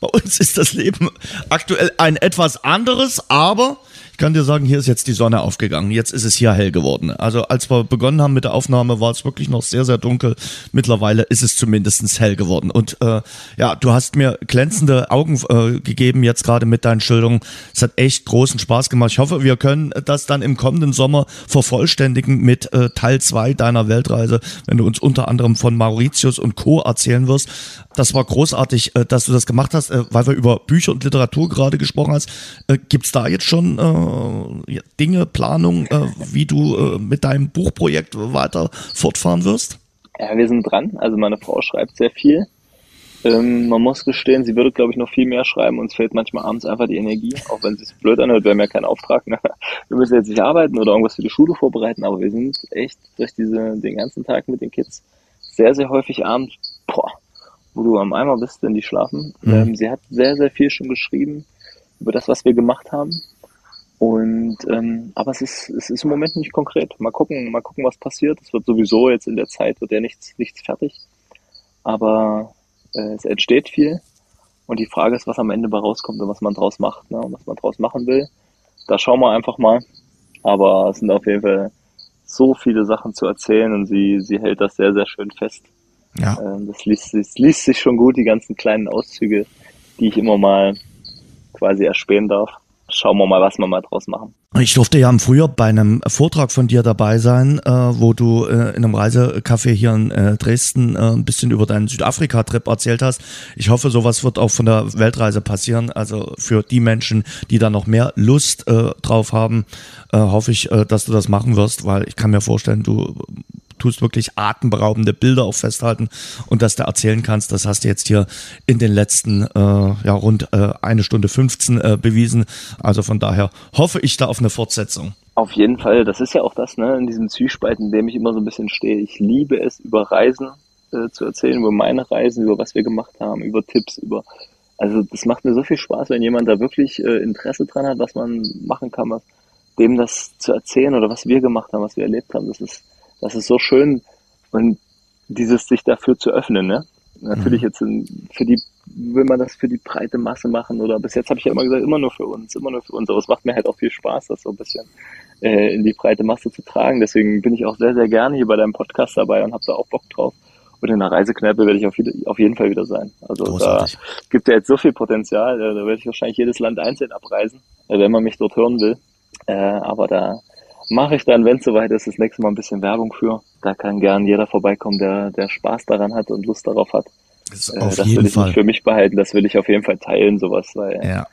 Bei uns ist das Leben aktuell ein etwas anderes, aber kann dir sagen, hier ist jetzt die Sonne aufgegangen. Jetzt ist es hier hell geworden. Also als wir begonnen haben mit der Aufnahme, war es wirklich noch sehr, sehr dunkel. Mittlerweile ist es zumindest hell geworden. Und äh, ja, du hast mir glänzende Augen äh, gegeben jetzt gerade mit deinen Schilderungen. Es hat echt großen Spaß gemacht. Ich hoffe, wir können das dann im kommenden Sommer vervollständigen mit äh, Teil zwei deiner Weltreise, wenn du uns unter anderem von Mauritius und Co. erzählen wirst. Das war großartig, äh, dass du das gemacht hast, äh, weil wir über Bücher und Literatur gerade gesprochen hast. Äh, Gibt es da jetzt schon äh, Dinge, Planung, äh, wie du äh, mit deinem Buchprojekt weiter fortfahren wirst? Ja, wir sind dran. Also meine Frau schreibt sehr viel. Ähm, man muss gestehen, sie würde, glaube ich, noch viel mehr schreiben. Uns fehlt manchmal abends einfach die Energie, auch wenn es sich blöd anhört. Wir haben ja keinen Auftrag. Ne? Wir müssen jetzt nicht arbeiten oder irgendwas für die Schule vorbereiten, aber wir sind echt durch diese, den ganzen Tag mit den Kids sehr, sehr häufig abends, boah, wo du am Eimer bist, wenn die schlafen. Mhm. Ähm, sie hat sehr, sehr viel schon geschrieben über das, was wir gemacht haben. Und ähm, aber es ist, es ist im Moment nicht konkret. Mal gucken, mal gucken, was passiert. Es wird sowieso jetzt in der Zeit wird ja nichts, nichts fertig. Aber äh, es entsteht viel. Und die Frage ist, was am Ende bei rauskommt und was man draus macht, ne? Und was man draus machen will. Da schauen wir einfach mal. Aber es sind auf jeden Fall so viele Sachen zu erzählen und sie, sie hält das sehr, sehr schön fest. Ja. Ähm, das, liest, das liest sich schon gut, die ganzen kleinen Auszüge, die ich immer mal quasi erspähen darf schauen wir mal, was wir mal draus machen. Ich durfte ja im Frühjahr bei einem Vortrag von dir dabei sein, äh, wo du äh, in einem Reisecafé hier in äh, Dresden äh, ein bisschen über deinen Südafrika-Trip erzählt hast. Ich hoffe, sowas wird auch von der Weltreise passieren. Also für die Menschen, die da noch mehr Lust äh, drauf haben, äh, hoffe ich, dass du das machen wirst, weil ich kann mir vorstellen, du tust wirklich atemberaubende Bilder auch festhalten und dass du erzählen kannst, das hast du jetzt hier in den letzten äh, ja, rund äh, eine Stunde 15 äh, bewiesen. Also von daher hoffe ich da auf eine Fortsetzung. Auf jeden Fall, das ist ja auch das, ne, in diesem Zwiespalt, in dem ich immer so ein bisschen stehe. Ich liebe es, über Reisen äh, zu erzählen, über meine Reisen, über was wir gemacht haben, über Tipps, über also das macht mir so viel Spaß, wenn jemand da wirklich äh, Interesse dran hat, was man machen kann, was, dem das zu erzählen oder was wir gemacht haben, was wir erlebt haben. Das ist das ist so schön und dieses sich dafür zu öffnen, ne? Natürlich mhm. jetzt in, für die will man das für die breite Masse machen oder bis jetzt habe ich ja immer gesagt, immer nur für uns, immer nur für uns. Aber es macht mir halt auch viel Spaß, das so ein bisschen äh, in die breite Masse zu tragen. Deswegen bin ich auch sehr, sehr gerne hier bei deinem Podcast dabei und habe da auch Bock drauf. Und in der Reisekneipe werde ich auf, auf jeden Fall wieder sein. Also Großartig. da gibt ja jetzt so viel Potenzial, da werde ich wahrscheinlich jedes Land einzeln abreisen, äh, wenn man mich dort hören will. Äh, aber da mache ich dann, wenn es soweit ist, das nächste Mal ein bisschen Werbung für. Da kann gern jeder vorbeikommen, der, der Spaß daran hat und Lust darauf hat. Das, äh, das will ich Fall. nicht für mich behalten, das will ich auf jeden Fall teilen, sowas, weil ja.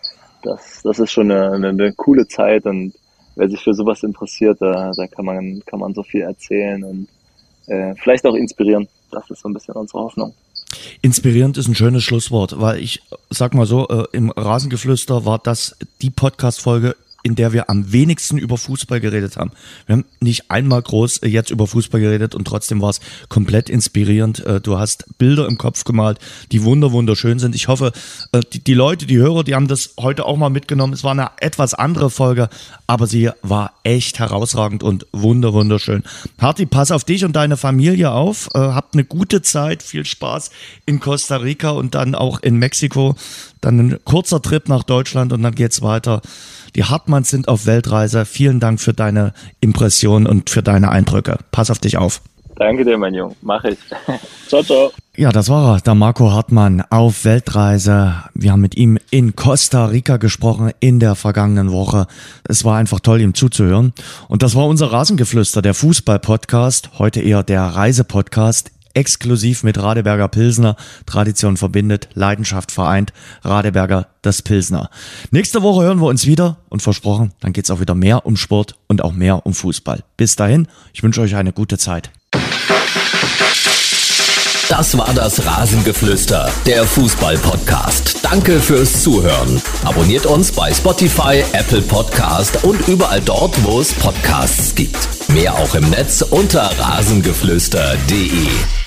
das, das ist schon eine, eine, eine coole Zeit und wer sich für sowas interessiert, da, da kann man, kann man so viel erzählen und äh, vielleicht auch inspirieren. Das ist so ein bisschen unsere Hoffnung. Inspirierend ist ein schönes Schlusswort, weil ich sag mal so, äh, im Rasengeflüster war das die Podcast-Folge in der wir am wenigsten über Fußball geredet haben. Wir haben nicht einmal groß äh, jetzt über Fußball geredet und trotzdem war es komplett inspirierend. Äh, du hast Bilder im Kopf gemalt, die wunder wunderschön sind. Ich hoffe, äh, die, Leute, die Hörer, die haben das heute auch mal mitgenommen. Es war eine etwas andere Folge, aber sie war echt herausragend und wunder wunderschön. Harti, pass auf dich und deine Familie auf. Habt eine gute Zeit, viel Spaß in Costa Rica und dann auch in Mexiko. Dann ein kurzer Trip nach Deutschland und dann geht's weiter die Hartmanns sind auf Weltreise. Vielen Dank für deine Impression und für deine Eindrücke. Pass auf dich auf. Danke dir, mein Junge. Mach ich. [laughs] ciao, ciao. Ja, das war er, der Marco Hartmann auf Weltreise. Wir haben mit ihm in Costa Rica gesprochen in der vergangenen Woche. Es war einfach toll, ihm zuzuhören. Und das war unser Rasengeflüster, der Fußball-Podcast. Heute eher der Reisepodcast exklusiv mit Radeberger Pilsner. Tradition verbindet, Leidenschaft vereint. Radeberger das Pilsner. Nächste Woche hören wir uns wieder und versprochen, dann geht's auch wieder mehr um Sport und auch mehr um Fußball. Bis dahin, ich wünsche euch eine gute Zeit. Das war das Rasengeflüster, der Fußball-Podcast. Danke fürs Zuhören. Abonniert uns bei Spotify, Apple Podcast und überall dort, wo es Podcasts gibt. Mehr auch im Netz unter rasengeflüster.de.